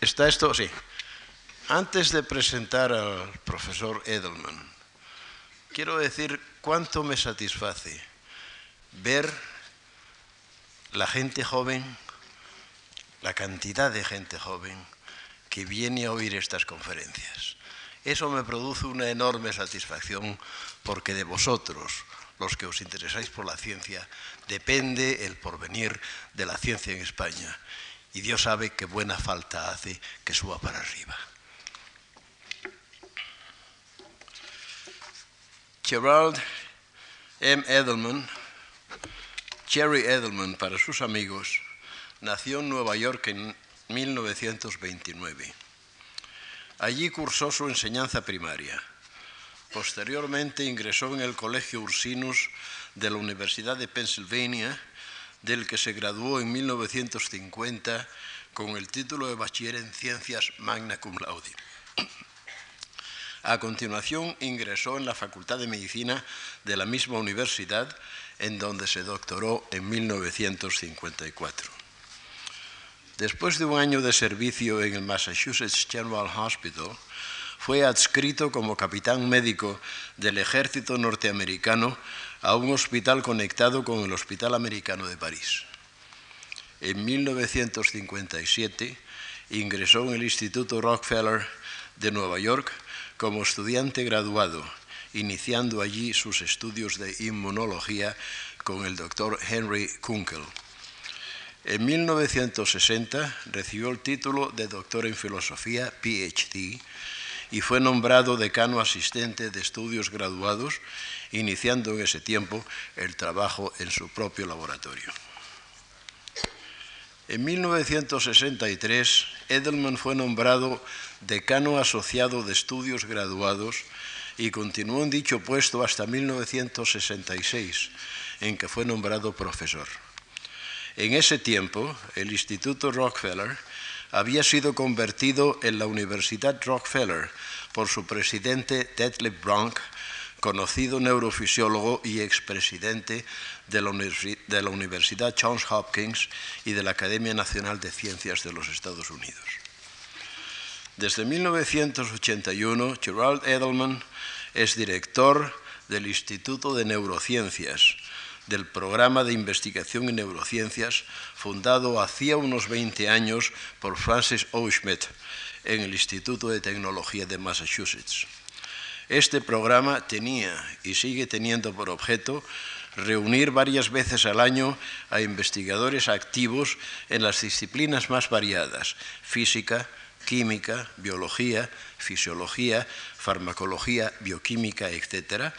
¿Está esto? Sí. Antes de presentar al profesor Edelman, quiero decir cuánto me satisface ver la gente joven, la cantidad de gente joven que viene a oír estas conferencias. Eso me produce una enorme satisfacción porque de vosotros, los que os interesáis por la ciencia, depende el porvenir de la ciencia en España. Y Dios sabe qué buena falta hace que suba para arriba. Gerald M. Edelman, Jerry Edelman para sus amigos, nació en Nueva York en 1929. Allí cursó su enseñanza primaria. Posteriormente ingresó en el Colegio Ursinus de la Universidad de Pennsylvania, del que se graduó en 1950 con el título de bachiller en Ciencias Magna Cum Laude. A continuación ingresó en la Facultad de Medicina de la misma universidad, en donde se doctoró en 1954. Después de un año de servicio en el Massachusetts General Hospital, fue adscrito como capitán médico del ejército norteamericano a un hospital conectado con el Hospital Americano de París. En 1957 ingresó en el Instituto Rockefeller de Nueva York como estudiante graduado, iniciando allí sus estudios de inmunología con el doctor Henry Kunkel. En 1960 recibió el título de doctor en filosofía, PhD, y fue nombrado decano asistente de estudios graduados, iniciando en ese tiempo el trabajo en su propio laboratorio. En 1963, Edelman fue nombrado decano asociado de estudios graduados y continuó en dicho puesto hasta 1966, en que fue nombrado profesor. En ese tiempo, el Instituto Rockefeller había sido convertido en la Universidad Rockefeller por su presidente Detlef Bronk, conocido neurofisiólogo y expresidente de de la Universidad Johns Hopkins y de la Academia Nacional de Ciencias de los Estados Unidos. Desde 1981, Gerald Edelman es director del Instituto de Neurociencias, del programa de investigación en neurociencias fundado hacía unos 20 años por Francis O. Schmidt en el Instituto de Tecnología de Massachusetts. Este programa tenía y sigue teniendo por objeto reunir varias veces al año a investigadores activos en las disciplinas más variadas, física, química, biología, fisiología, farmacología, bioquímica, etc.,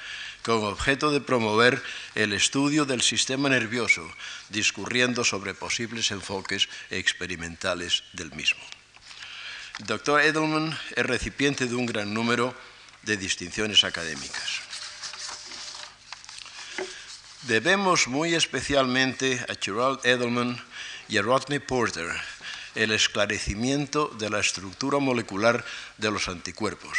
con objeto de promover el estudio del sistema nervioso, discurriendo sobre posibles enfoques experimentales del mismo. El doctor Edelman es recipiente de un gran número de distinciones académicas. Debemos muy especialmente a Gerald Edelman y a Rodney Porter el esclarecimiento de la estructura molecular de los anticuerpos,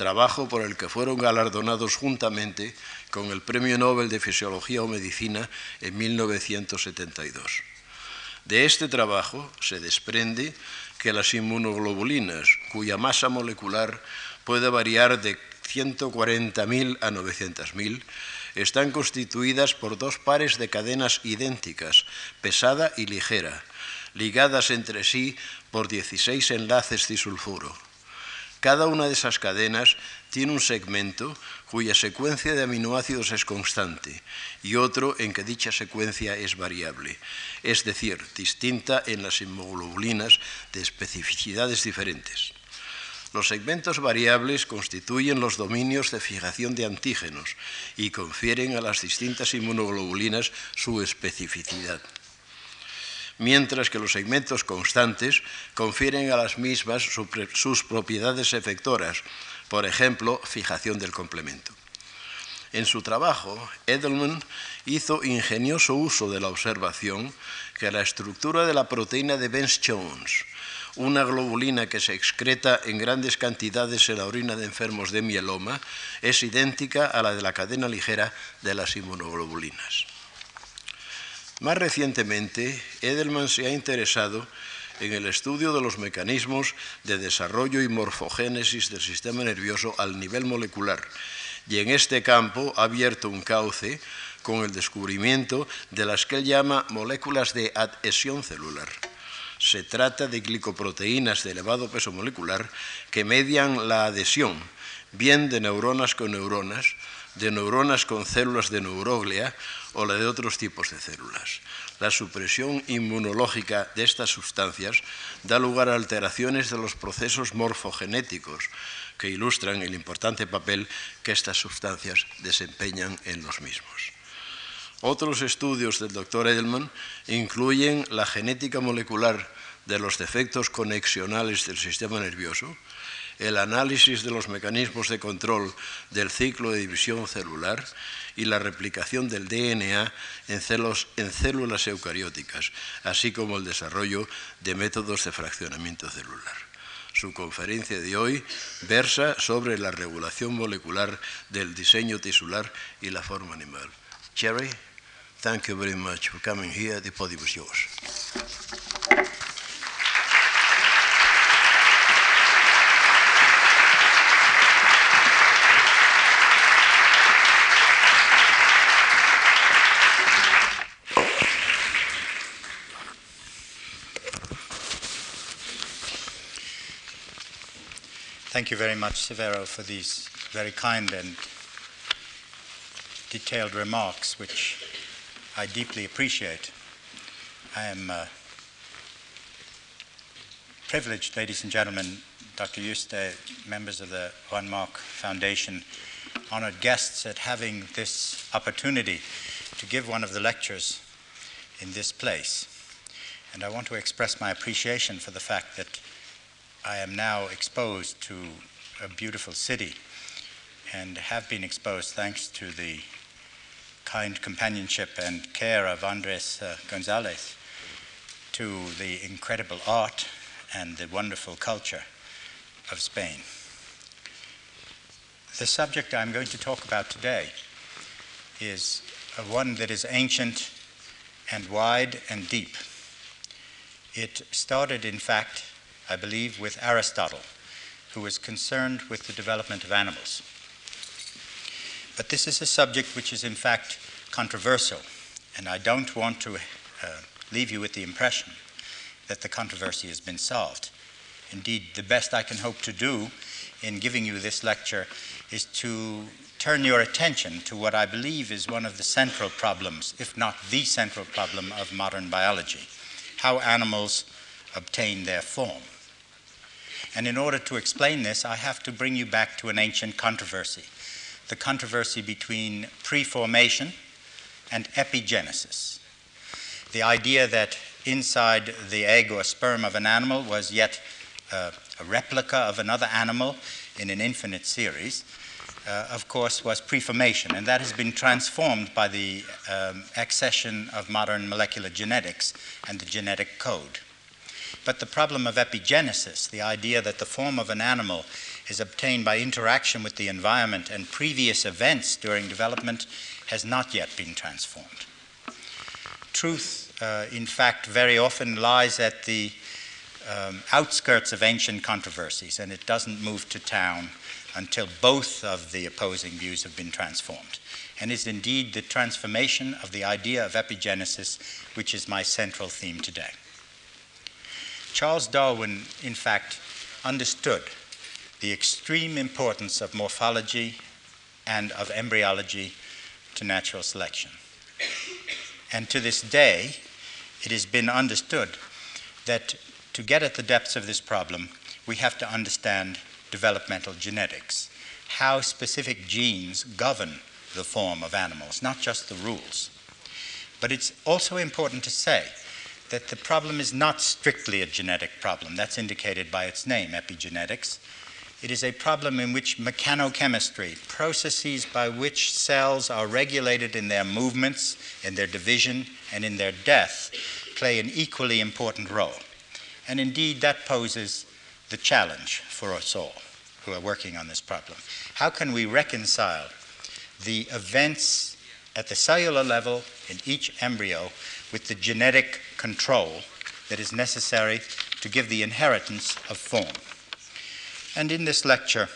trabajo por el que fueron galardonados juntamente con el Premio Nobel de Fisiología o Medicina en 1972. De este trabajo se desprende que las inmunoglobulinas, cuya masa molecular puede variar de 140.000 a 900.000, están constituidas por dos pares de cadenas idénticas, pesada y ligera, ligadas entre sí por 16 enlaces disulfuro. Cada una de esas cadenas tiene un segmento cuya secuencia de aminoácidos es constante y otro en que dicha secuencia es variable, es decir, distinta en las inmunoglobulinas de especificidades diferentes. Los segmentos variables constituyen los dominios de fijación de antígenos y confieren a las distintas inmunoglobulinas su especificidad mientras que los segmentos constantes confieren a las mismas sus propiedades efectoras, por ejemplo, fijación del complemento. En su trabajo, Edelman hizo ingenioso uso de la observación que la estructura de la proteína de Benz-Jones, una globulina que se excreta en grandes cantidades en la orina de enfermos de mieloma, es idéntica a la de la cadena ligera de las inmunoglobulinas. Más recientemente, Edelman se ha interesado en el estudio de los mecanismos de desarrollo y morfogénesis del sistema nervioso al nivel molecular y en este campo ha abierto un cauce con el descubrimiento de las que él llama moléculas de adhesión celular. Se trata de glicoproteínas de elevado peso molecular que median la adhesión, bien de neuronas con neuronas, de neuronas con células de neuroglia o la de otros tipos de células. La supresión inmunológica de estas sustancias da lugar a alteraciones de los procesos morfogenéticos que ilustran el importante papel que estas sustancias desempeñan en los mismos. Otros estudios del doctor Edelman incluyen la genética molecular de los defectos conexionales del sistema nervioso, el análisis de los mecanismos de control del ciclo de división celular y la replicación del DNA en, en, células eucarióticas, así como el desarrollo de métodos de fraccionamiento celular. Su conferencia de hoy versa sobre la regulación molecular del diseño tisular y la forma animal. Cherry. Thank you very much for coming here. The podium is yours. Thank you very much, Severo, for these very kind and detailed remarks, which I deeply appreciate. I am uh, privileged, ladies and gentlemen, Dr. Juste, members of the Juan March Foundation, honored guests at having this opportunity to give one of the lectures in this place. And I want to express my appreciation for the fact that I am now exposed to a beautiful city and have been exposed thanks to the kind companionship and care of Andres uh, Gonzalez to the incredible art and the wonderful culture of Spain. The subject I'm going to talk about today is one that is ancient and wide and deep. It started, in fact, I believe, with Aristotle, who was concerned with the development of animals. But this is a subject which is, in fact, controversial, and I don't want to uh, leave you with the impression that the controversy has been solved. Indeed, the best I can hope to do in giving you this lecture is to turn your attention to what I believe is one of the central problems, if not the central problem, of modern biology how animals obtain their form. And in order to explain this, I have to bring you back to an ancient controversy the controversy between preformation and epigenesis. The idea that inside the egg or sperm of an animal was yet uh, a replica of another animal in an infinite series, uh, of course, was preformation, and that has been transformed by the um, accession of modern molecular genetics and the genetic code. But the problem of epigenesis, the idea that the form of an animal is obtained by interaction with the environment and previous events during development, has not yet been transformed. Truth, uh, in fact, very often lies at the um, outskirts of ancient controversies, and it doesn't move to town until both of the opposing views have been transformed. And is indeed the transformation of the idea of epigenesis, which is my central theme today. Charles Darwin, in fact, understood the extreme importance of morphology and of embryology to natural selection. And to this day, it has been understood that to get at the depths of this problem, we have to understand developmental genetics, how specific genes govern the form of animals, not just the rules. But it's also important to say that the problem is not strictly a genetic problem. That's indicated by its name, epigenetics. It is a problem in which mechanochemistry, processes by which cells are regulated in their movements, in their division, and in their death, play an equally important role. And indeed, that poses the challenge for us all who are working on this problem. How can we reconcile the events at the cellular level in each embryo with the genetic control that is necessary to give the inheritance of form. And in this lecture,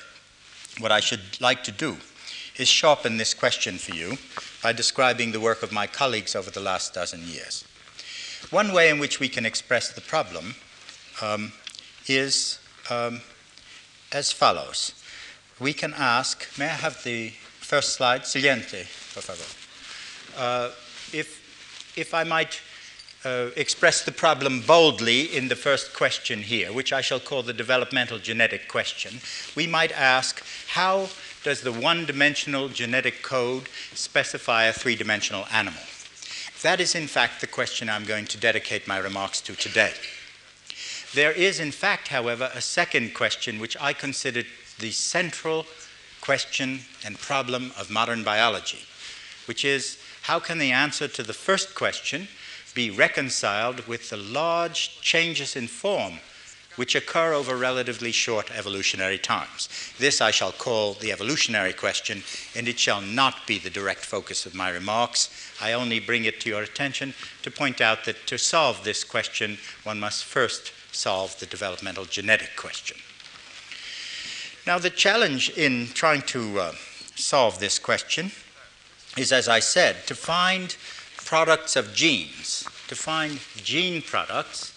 what I should like to do is sharpen this question for you by describing the work of my colleagues over the last dozen years. One way in which we can express the problem um, is um, as follows. We can ask, may I have the first slide? Siguiente, por favor. Uh, if, if I might uh, express the problem boldly in the first question here, which I shall call the developmental genetic question, we might ask how does the one dimensional genetic code specify a three dimensional animal? That is, in fact, the question I'm going to dedicate my remarks to today. There is, in fact, however, a second question which I consider the central question and problem of modern biology, which is how can the answer to the first question be reconciled with the large changes in form which occur over relatively short evolutionary times. This I shall call the evolutionary question, and it shall not be the direct focus of my remarks. I only bring it to your attention to point out that to solve this question, one must first solve the developmental genetic question. Now, the challenge in trying to uh, solve this question is, as I said, to find products of genes, to find gene products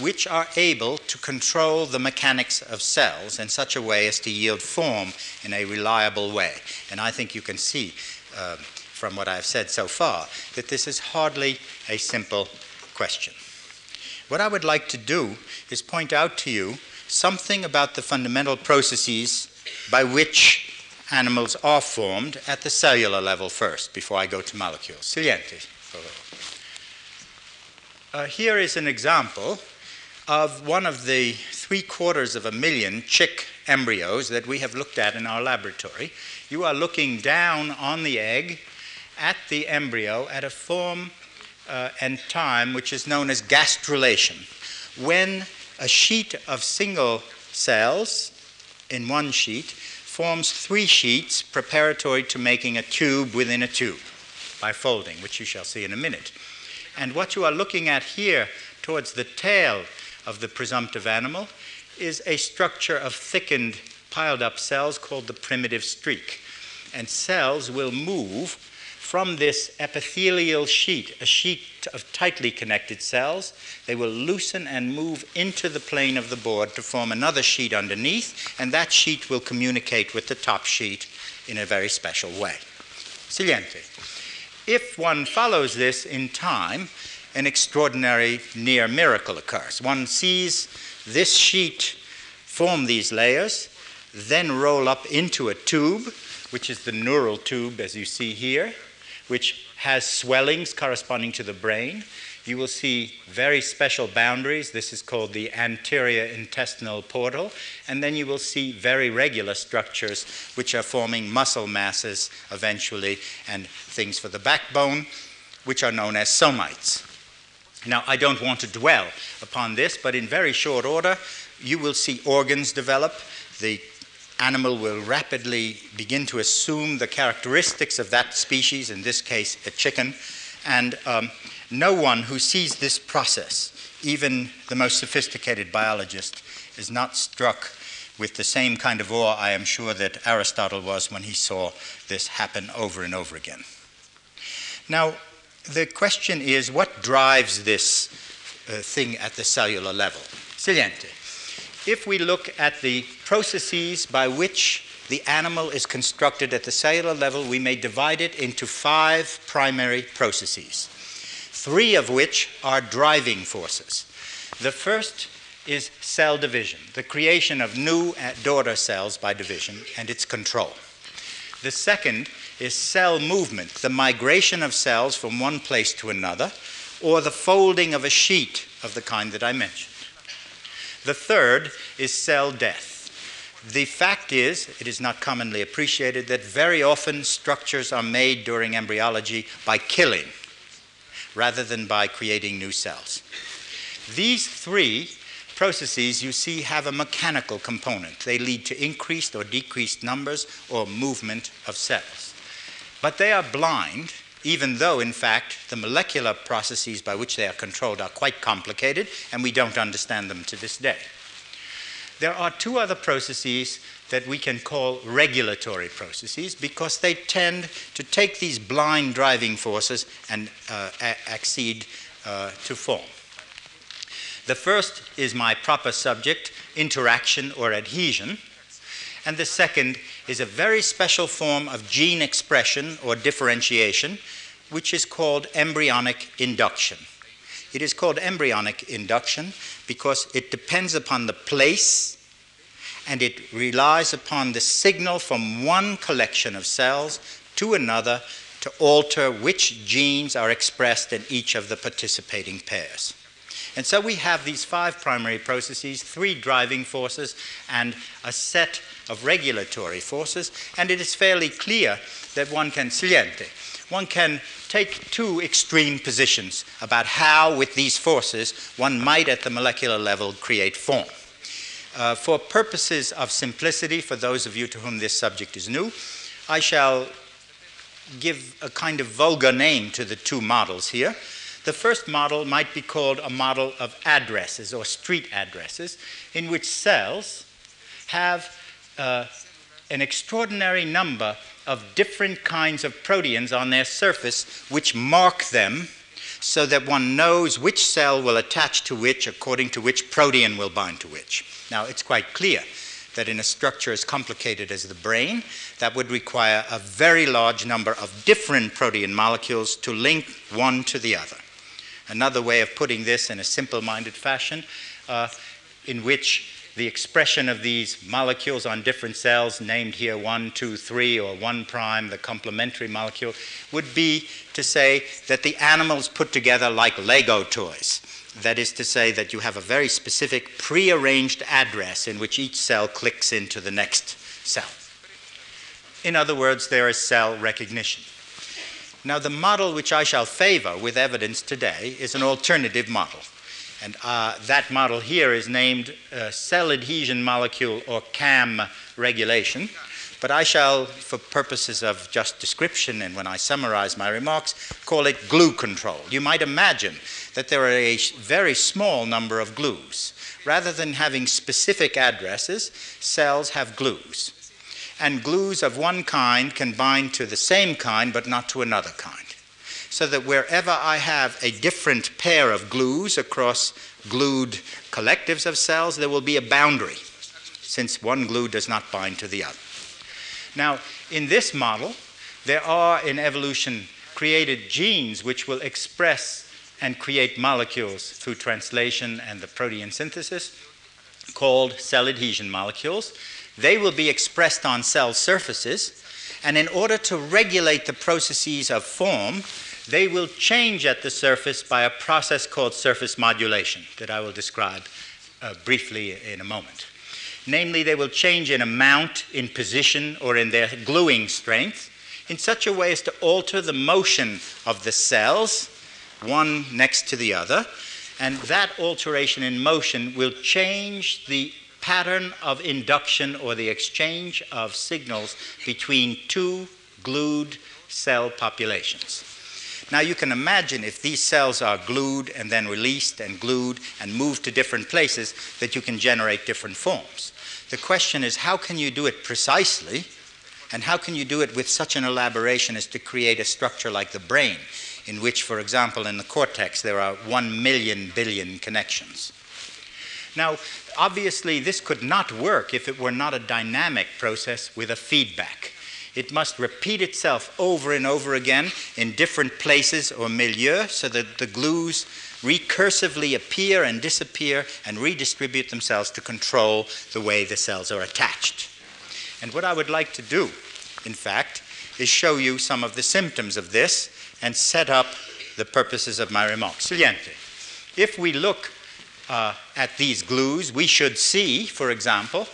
which are able to control the mechanics of cells in such a way as to yield form in a reliable way. And I think you can see uh, from what I've said so far that this is hardly a simple question. What I would like to do is point out to you something about the fundamental processes by which animals are formed at the cellular level first, before I go to molecules. Siguiente. Uh, here is an example of one of the three quarters of a million chick embryos that we have looked at in our laboratory. You are looking down on the egg at the embryo at a form uh, and time which is known as gastrulation. When a sheet of single cells in one sheet forms three sheets preparatory to making a tube within a tube by folding, which you shall see in a minute. And what you are looking at here towards the tail of the presumptive animal is a structure of thickened, piled up cells called the primitive streak. And cells will move from this epithelial sheet, a sheet of tightly connected cells. They will loosen and move into the plane of the board to form another sheet underneath, and that sheet will communicate with the top sheet in a very special way. Siguiente. If one follows this in time, an extraordinary near miracle occurs. One sees this sheet form these layers, then roll up into a tube, which is the neural tube, as you see here, which has swellings corresponding to the brain. You will see very special boundaries. This is called the anterior intestinal portal. And then you will see very regular structures which are forming muscle masses eventually and things for the backbone, which are known as somites. Now, I don't want to dwell upon this, but in very short order, you will see organs develop. The animal will rapidly begin to assume the characteristics of that species, in this case, a chicken. And um, no one who sees this process, even the most sophisticated biologist, is not struck with the same kind of awe, I am sure, that Aristotle was when he saw this happen over and over again. Now, the question is what drives this uh, thing at the cellular level? Siguiente. If we look at the processes by which the animal is constructed at the cellular level, we may divide it into five primary processes, three of which are driving forces. The first is cell division, the creation of new uh, daughter cells by division and its control. The second is cell movement, the migration of cells from one place to another, or the folding of a sheet of the kind that I mentioned. The third is cell death. The fact is, it is not commonly appreciated that very often structures are made during embryology by killing rather than by creating new cells. These three processes you see have a mechanical component. They lead to increased or decreased numbers or movement of cells. But they are blind even though, in fact, the molecular processes by which they are controlled are quite complicated and we don't understand them to this day. There are two other processes that we can call regulatory processes because they tend to take these blind driving forces and uh, accede uh, to form. The first is my proper subject, interaction or adhesion. And the second is a very special form of gene expression or differentiation, which is called embryonic induction. It is called embryonic induction because it depends upon the place and it relies upon the signal from one collection of cells to another to alter which genes are expressed in each of the participating pairs. And so we have these five primary processes, three driving forces, and a set of regulatory forces, and it is fairly clear that one can saliente. One can take two extreme positions about how, with these forces, one might at the molecular level create form. Uh, for purposes of simplicity, for those of you to whom this subject is new, I shall give a kind of vulgar name to the two models here. The first model might be called a model of addresses or street addresses, in which cells have uh, an extraordinary number of different kinds of proteins on their surface which mark them so that one knows which cell will attach to which according to which protein will bind to which. Now, it's quite clear that in a structure as complicated as the brain, that would require a very large number of different protein molecules to link one to the other. Another way of putting this in a simple minded fashion, uh, in which the expression of these molecules on different cells, named here 1, 2, 3, or 1 prime, the complementary molecule, would be to say that the animals put together like Lego toys. That is to say, that you have a very specific prearranged address in which each cell clicks into the next cell. In other words, there is cell recognition. Now, the model which I shall favor with evidence today is an alternative model. And uh, that model here is named uh, cell adhesion molecule or CAM regulation. But I shall, for purposes of just description and when I summarize my remarks, call it glue control. You might imagine that there are a very small number of glues. Rather than having specific addresses, cells have glues. And glues of one kind can bind to the same kind but not to another kind so that wherever I have a different pair of glues across glued collectives of cells, there will be a boundary, since one glue does not bind to the other. Now, in this model, there are in evolution created genes which will express and create molecules through translation and the protein synthesis called cell adhesion molecules. They will be expressed on cell surfaces, and in order to regulate the processes of form, they will change at the surface by a process called surface modulation that I will describe uh, briefly in a moment. Namely, they will change in amount, in position, or in their gluing strength in such a way as to alter the motion of the cells, one next to the other, and that alteration in motion will change the pattern of induction or the exchange of signals between two glued cell populations. Now you can imagine if these cells are glued and then released and glued and moved to different places that you can generate different forms. The question is how can you do it precisely and how can you do it with such an elaboration as to create a structure like the brain in which, for example, in the cortex there are one million billion connections. Now, obviously, this could not work if it were not a dynamic process with a feedback. It must repeat itself over and over again in different places or milieu so that the glues recursively appear and disappear and redistribute themselves to control the way the cells are attached. And what I would like to do, in fact, is show you some of the symptoms of this and set up the purposes of my remarks. Saliente. If we look uh, at these glues, we should see, for example,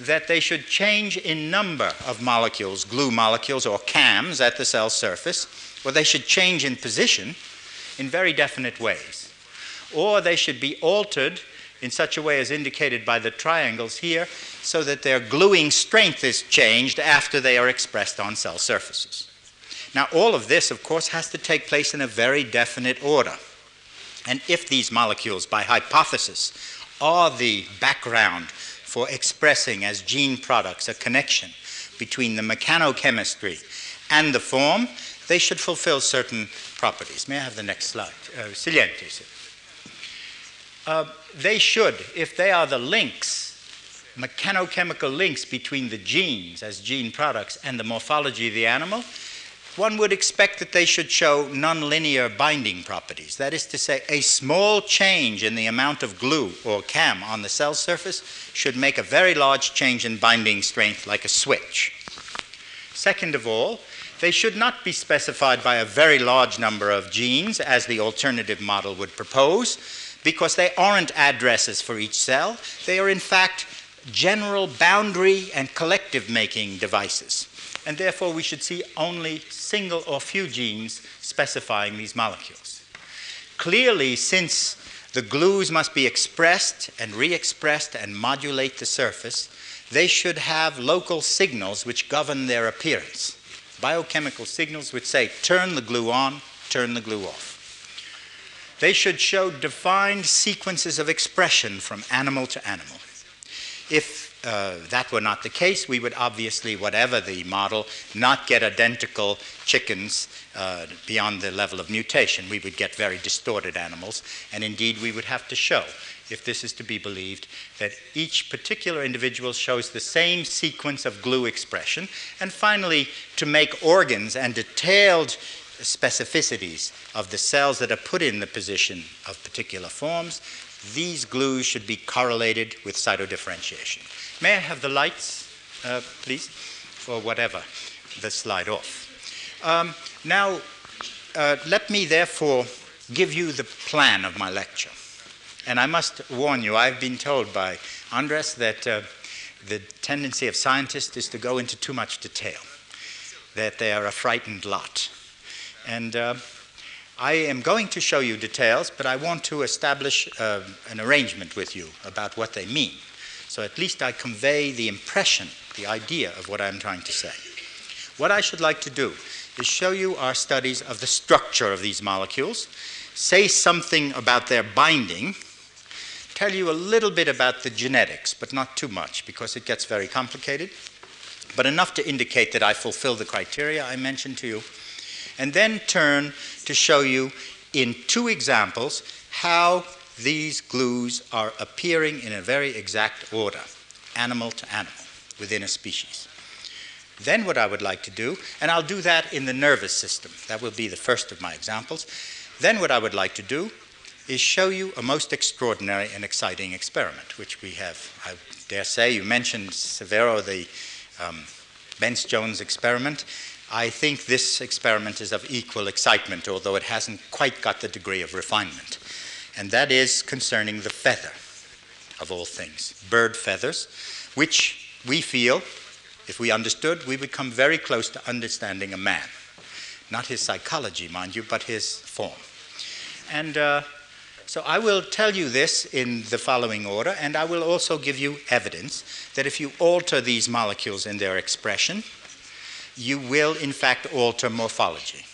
that they should change in number of molecules, glue molecules or CAMs at the cell surface, or they should change in position in very definite ways. Or they should be altered in such a way as indicated by the triangles here, so that their gluing strength is changed after they are expressed on cell surfaces. Now, all of this, of course, has to take place in a very definite order. And if these molecules, by hypothesis, are the background for expressing as gene products a connection between the mechanochemistry and the form, they should fulfill certain properties. May I have the next slide? Uh. Uh, they should, if they are the links, mechanochemical links between the genes as gene products and the morphology of the animal, one would expect that they should show nonlinear binding properties. That is to say, a small change in the amount of glue or CAM on the cell surface should make a very large change in binding strength, like a switch. Second of all, they should not be specified by a very large number of genes, as the alternative model would propose, because they aren't addresses for each cell. They are, in fact, general boundary and collective making devices. And therefore, we should see only single or few genes specifying these molecules. Clearly, since the glues must be expressed and re expressed and modulate the surface, they should have local signals which govern their appearance biochemical signals which say turn the glue on, turn the glue off. They should show defined sequences of expression from animal to animal. If uh, that were not the case, we would obviously, whatever the model, not get identical chickens uh, beyond the level of mutation. We would get very distorted animals, and indeed, we would have to show if this is to be believed, that each particular individual shows the same sequence of glue expression. And finally, to make organs and detailed specificities of the cells that are put in the position of particular forms, these glues should be correlated with cytodifferentiation. May I have the lights, uh, please, for whatever, the slide off. Um, now, uh, let me therefore give you the plan of my lecture. And I must warn you, I've been told by Andres that uh, the tendency of scientists is to go into too much detail, that they are a frightened lot. And uh, I am going to show you details, but I want to establish uh, an arrangement with you about what they mean. So at least I convey the impression, the idea of what I'm trying to say. What I should like to do is show you our studies of the structure of these molecules, say something about their binding, tell you a little bit about the genetics, but not too much because it gets very complicated, but enough to indicate that I fulfill the criteria I mentioned to you, and then turn to show you in two examples how these glues are appearing in a very exact order, animal to animal, within a species. Then, what I would like to do, and I'll do that in the nervous system, that will be the first of my examples. Then, what I would like to do is show you a most extraordinary and exciting experiment, which we have. I dare say you mentioned Severo, the um, Bence Jones experiment. I think this experiment is of equal excitement, although it hasn't quite got the degree of refinement. And that is concerning the feather, of all things, bird feathers, which we feel, if we understood, we would come very close to understanding a man. Not his psychology, mind you, but his form. And uh, so I will tell you this in the following order, and I will also give you evidence that if you alter these molecules in their expression, you will in fact alter morphology.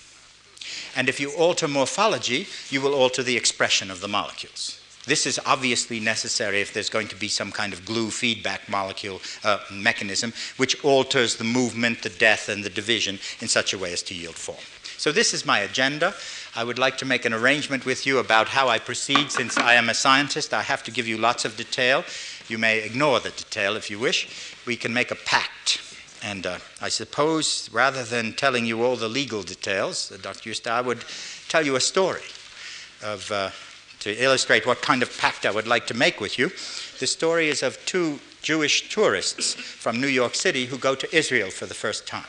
And if you alter morphology, you will alter the expression of the molecules. This is obviously necessary if there's going to be some kind of glue feedback molecule uh, mechanism which alters the movement, the death, and the division in such a way as to yield form. So, this is my agenda. I would like to make an arrangement with you about how I proceed. Since I am a scientist, I have to give you lots of detail. You may ignore the detail if you wish. We can make a pact. And uh, I suppose rather than telling you all the legal details, uh, Dr. Juste, I would tell you a story of, uh, to illustrate what kind of pact I would like to make with you. The story is of two Jewish tourists from New York City who go to Israel for the first time.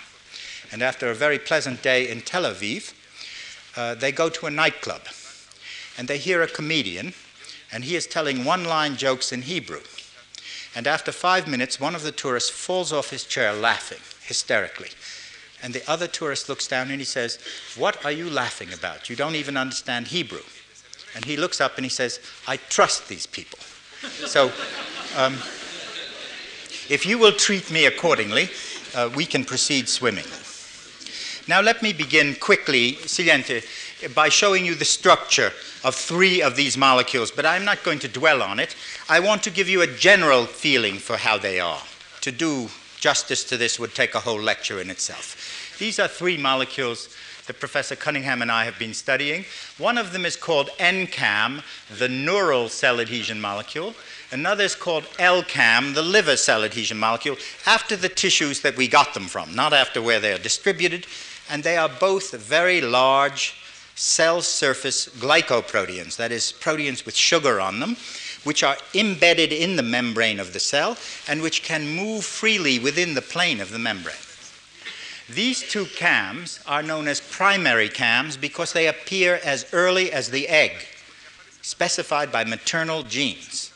And after a very pleasant day in Tel Aviv, uh, they go to a nightclub and they hear a comedian, and he is telling one line jokes in Hebrew. And after five minutes, one of the tourists falls off his chair laughing hysterically. And the other tourist looks down and he says, What are you laughing about? You don't even understand Hebrew. And he looks up and he says, I trust these people. so, um, if you will treat me accordingly, uh, we can proceed swimming. Now, let me begin quickly, Siguiente, by showing you the structure of three of these molecules, but I'm not going to dwell on it. I want to give you a general feeling for how they are. To do justice to this would take a whole lecture in itself. These are three molecules that Professor Cunningham and I have been studying. One of them is called NCAM, the neural cell adhesion molecule. Another is called LCAM, the liver cell adhesion molecule, after the tissues that we got them from, not after where they are distributed. And they are both very large cell surface glycoproteins, that is, proteins with sugar on them, which are embedded in the membrane of the cell and which can move freely within the plane of the membrane. These two CAMs are known as primary CAMs because they appear as early as the egg, specified by maternal genes,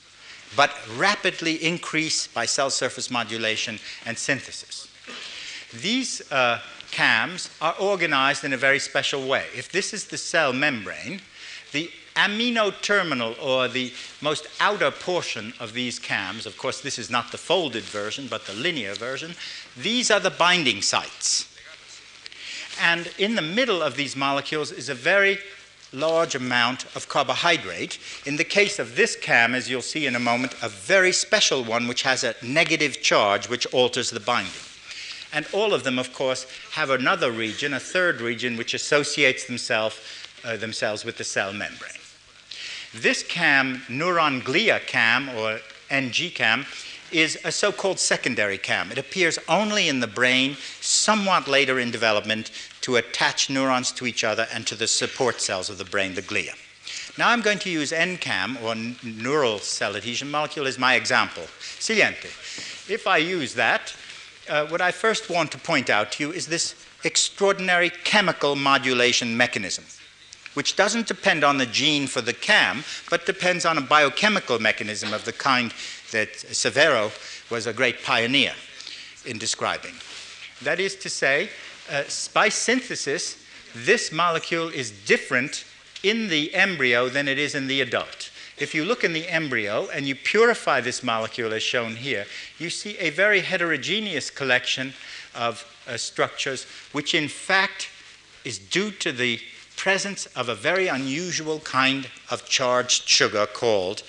but rapidly increase by cell surface modulation and synthesis. These uh, CAMs are organized in a very special way. If this is the cell membrane, the amino terminal or the most outer portion of these CAMs, of course, this is not the folded version, but the linear version, these are the binding sites. And in the middle of these molecules is a very large amount of carbohydrate. In the case of this CAM, as you'll see in a moment, a very special one which has a negative charge which alters the binding. And all of them, of course, have another region, a third region, which associates themselves, uh, themselves with the cell membrane. This CAM, neuron glia CAM or NG CAM, is a so called secondary CAM. It appears only in the brain, somewhat later in development, to attach neurons to each other and to the support cells of the brain, the glia. Now I'm going to use NCAM, or neural cell adhesion molecule, as my example. Siguiente. If I use that, uh, what I first want to point out to you is this extraordinary chemical modulation mechanism which doesn't depend on the gene for the CAM, but depends on a biochemical mechanism of the kind that Severo was a great pioneer in describing. That is to say, uh, by synthesis, this molecule is different in the embryo than it is in the adult. If you look in the embryo and you purify this molecule as shown here, you see a very heterogeneous collection of uh, structures, which in fact is due to the presence of a very unusual kind of charged sugar called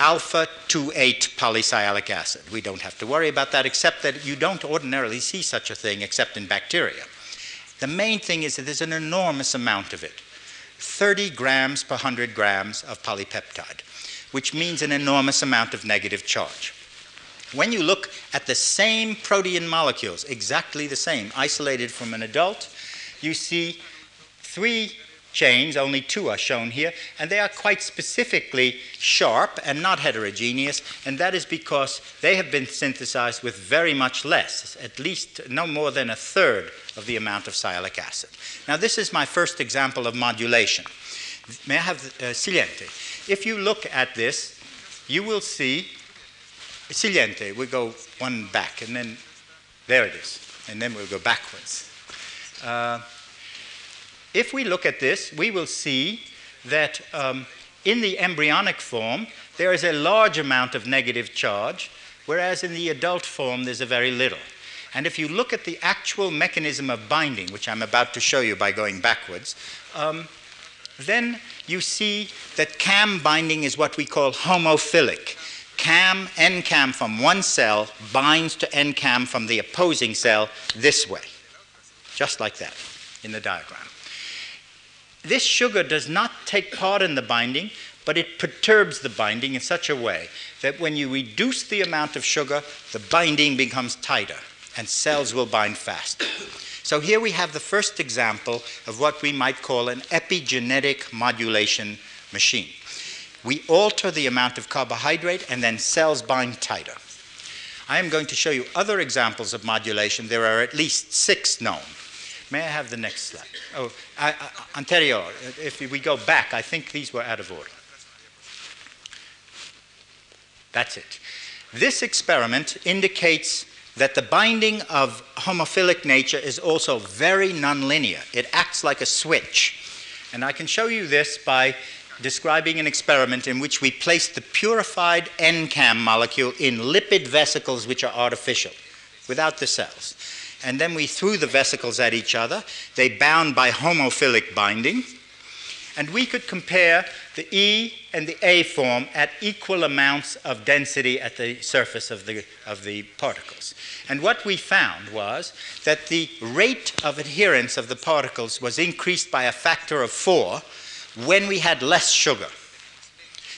alpha 2,8 polysialic acid. We don't have to worry about that, except that you don't ordinarily see such a thing except in bacteria. The main thing is that there's an enormous amount of it 30 grams per 100 grams of polypeptide, which means an enormous amount of negative charge. When you look at the same protein molecules, exactly the same, isolated from an adult, you see three chains, only two are shown here, and they are quite specifically sharp and not heterogeneous, and that is because they have been synthesized with very much less, at least no more than a third of the amount of sialic acid. Now, this is my first example of modulation. May I have uh, Siguiente? If you look at this, you will see Siguiente. We go one back, and then there it is, and then we'll go backwards. Uh, if we look at this, we will see that um, in the embryonic form, there is a large amount of negative charge, whereas in the adult form, there's a very little. And if you look at the actual mechanism of binding, which I'm about to show you by going backwards, um, then you see that CAM binding is what we call homophilic. CAM, NCAM from one cell binds to NCAM from the opposing cell this way, just like that in the diagram. This sugar does not take part in the binding, but it perturbs the binding in such a way that when you reduce the amount of sugar, the binding becomes tighter and cells will bind fast. So here we have the first example of what we might call an epigenetic modulation machine. We alter the amount of carbohydrate and then cells bind tighter. I am going to show you other examples of modulation. There are at least six known. May I have the next slide? Oh, I, I, anterior. If we go back, I think these were out of order. That's it. This experiment indicates that the binding of homophilic nature is also very nonlinear. It acts like a switch. And I can show you this by describing an experiment in which we placed the purified NCAM molecule in lipid vesicles which are artificial, without the cells. and then we threw the vesicles at each other. They bound by homophilic binding. And we could compare the E and the A form at equal amounts of density at the surface of the, of the particles. And what we found was that the rate of adherence of the particles was increased by a factor of four when we had less sugar.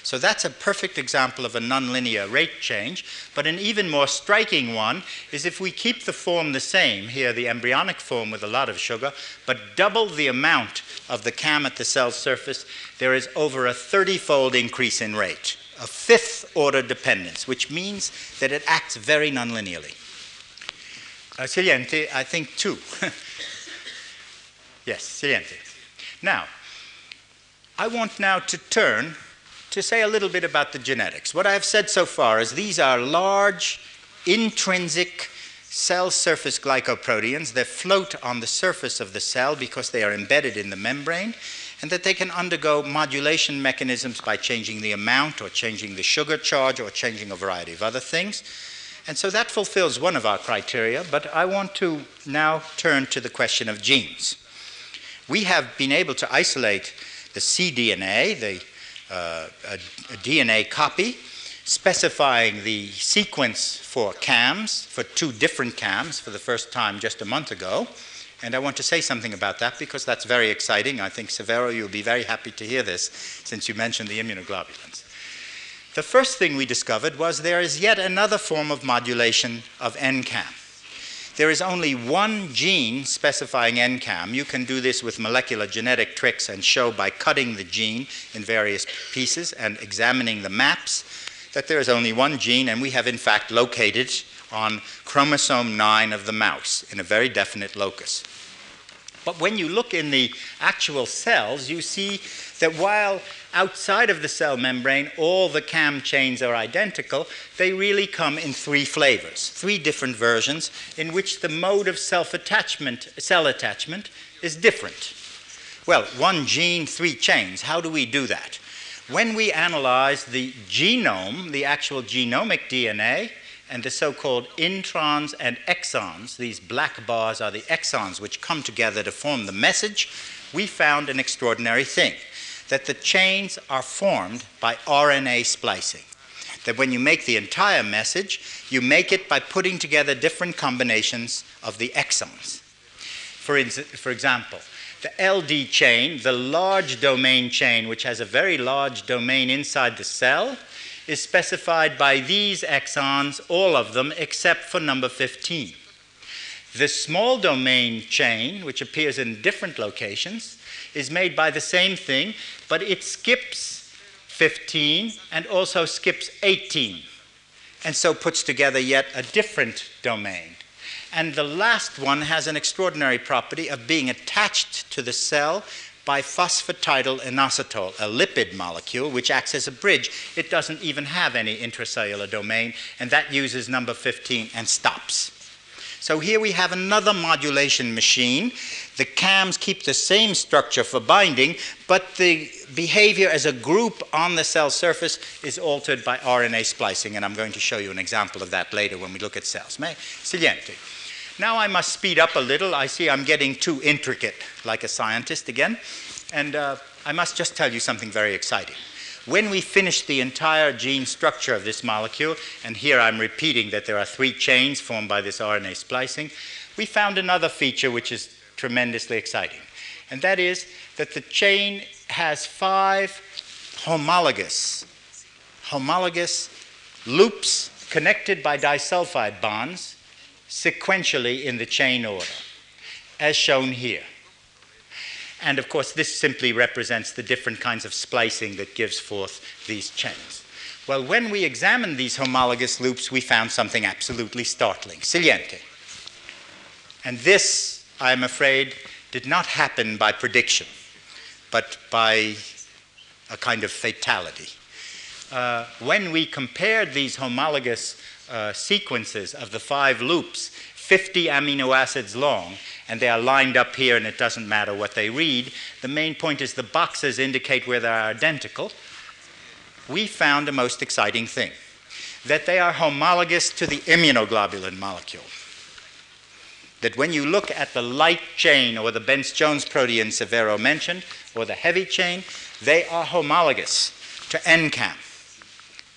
So that's a perfect example of a nonlinear rate change. But an even more striking one is if we keep the form the same, here the embryonic form with a lot of sugar, but double the amount of the CAM at the cell surface, there is over a 30 fold increase in rate, a fifth order dependence, which means that it acts very nonlinearly. Uh, I think two. yes, siguiente. Now, I want now to turn to say a little bit about the genetics. What I have said so far is these are large, intrinsic cell surface glycoproteins that float on the surface of the cell because they are embedded in the membrane, and that they can undergo modulation mechanisms by changing the amount or changing the sugar charge or changing a variety of other things. And so that fulfills one of our criteria, but I want to now turn to the question of genes. We have been able to isolate the cDNA, the uh, a, a, DNA copy specifying the sequence for CAMs, for two different CAMs for the first time just a month ago. And I want to say something about that because that's very exciting. I think, Severo, you'll be very happy to hear this since you mentioned the immunoglobulins. The first thing we discovered was there is yet another form of modulation of NCAM. There is only one gene specifying NCAM. You can do this with molecular genetic tricks and show by cutting the gene in various pieces and examining the maps that there is only one gene, and we have in fact located on chromosome 9 of the mouse in a very definite locus. But when you look in the actual cells, you see that while outside of the cell membrane all the CAM chains are identical, they really come in three flavors, three different versions in which the mode of self-attachment, cell attachment is different. Well, one gene, three chains. How do we do that? When we analyze the genome, the actual genomic DNA, and the so called introns and exons, these black bars are the exons which come together to form the message, we found an extraordinary thing that the chains are formed by RNA splicing. That when you make the entire message, you make it by putting together different combinations of the exons. For, for example, the LD chain, the large domain chain, which has a very large domain inside the cell, is specified by these exons, all of them except for number 15. The small domain chain, which appears in different locations, is made by the same thing, but it skips 15 and also skips 18, and so puts together yet a different domain. And the last one has an extraordinary property of being attached to the cell by phosphatidyl inositol, a lipid molecule which acts as a bridge. It doesn't even have any intracellular domain, and that uses number 15 and stops. So here we have another modulation machine. The CAMs keep the same structure for binding, but the behavior as a group on the cell surface is altered by RNA splicing, and I'm going to show you an example of that later when we look at cells. May? Siguiente. Now I must speed up a little. I see I'm getting too intricate, like a scientist again, and uh, I must just tell you something very exciting. When we finished the entire gene structure of this molecule, and here I'm repeating that there are three chains formed by this RNA splicing, we found another feature which is tremendously exciting. And that is that the chain has five homologous, homologous loops connected by disulfide bonds sequentially in the chain order, as shown here. And of course, this simply represents the different kinds of splicing that gives forth these chains. Well, when we examined these homologous loops, we found something absolutely startling. Siguiente. And this, I'm afraid, did not happen by prediction, but by a kind of fatality. Uh, when we compared these homologous uh, sequences of the five loops, 50 amino acids long, and they are lined up here, and it doesn't matter what they read. The main point is the boxes indicate where they are identical. We found a most exciting thing that they are homologous to the immunoglobulin molecule. that when you look at the light chain or the Bence Jones protein Severo mentioned, or the heavy chain, they are homologous to NCAM.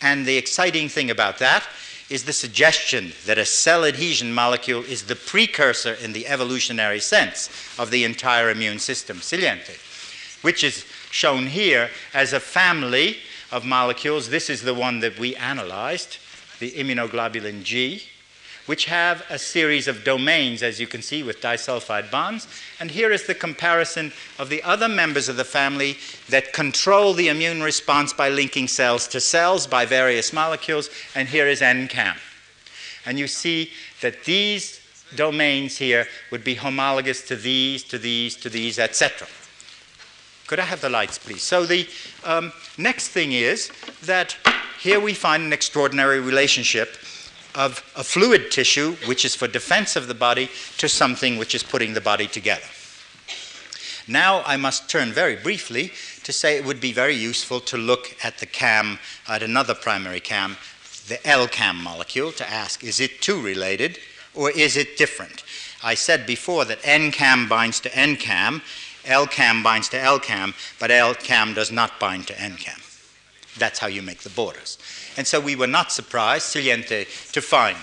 And the exciting thing about that is the suggestion that a cell adhesion molecule is the precursor in the evolutionary sense of the entire immune system, saliente, which is shown here as a family of molecules. This is the one that we analyzed, the immunoglobulin G, which have a series of domains, as you can see, with disulfide bonds. And here is the comparison of the other members of the family that control the immune response by linking cells to cells by various molecules. And here is NCAM. And you see that these domains here would be homologous to these, to these, to these, etc. Could I have the lights, please? So the um, next thing is that here we find an extraordinary relationship of a fluid tissue, which is for defense of the body, to something which is putting the body together. Now I must turn very briefly to say it would be very useful to look at the CAM, at another primary CAM, the LCAM molecule, to ask is it too related or is it different? I said before that NCAM binds to NCAM, LCAM binds to LCAM, but LCAM does not bind to NCAM. That's how you make the borders. And so we were not surprised, Saliente, to find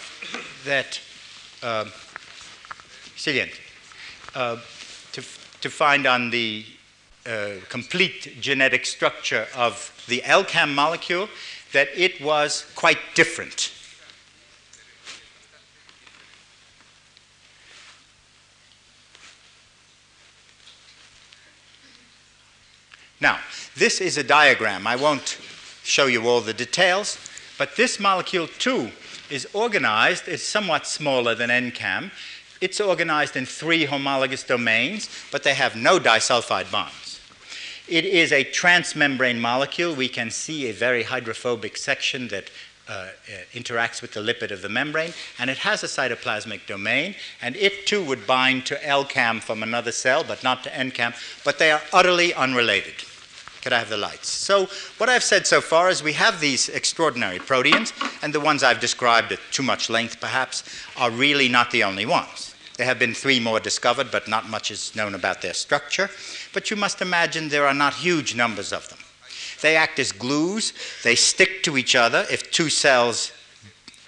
that, uh, Saliente, uh, to, to find on the uh, complete genetic structure of the LCAM molecule that it was quite different. Now, this is a diagram. I won't show you all the details, but this molecule too is organized, it's somewhat smaller than NCAM. It's organized in three homologous domains, but they have no disulfide bonds. It is a transmembrane molecule. We can see a very hydrophobic section that uh, uh, interacts with the lipid of the membrane, and it has a cytoplasmic domain, and it too would bind to LCAM from another cell, but not to NCAM, but they are utterly unrelated. Could I have the lights? So, what I've said so far is we have these extraordinary proteins, and the ones I've described at too much length perhaps are really not the only ones. There have been three more discovered, but not much is known about their structure. But you must imagine there are not huge numbers of them. They act as glues, they stick to each other. If two cells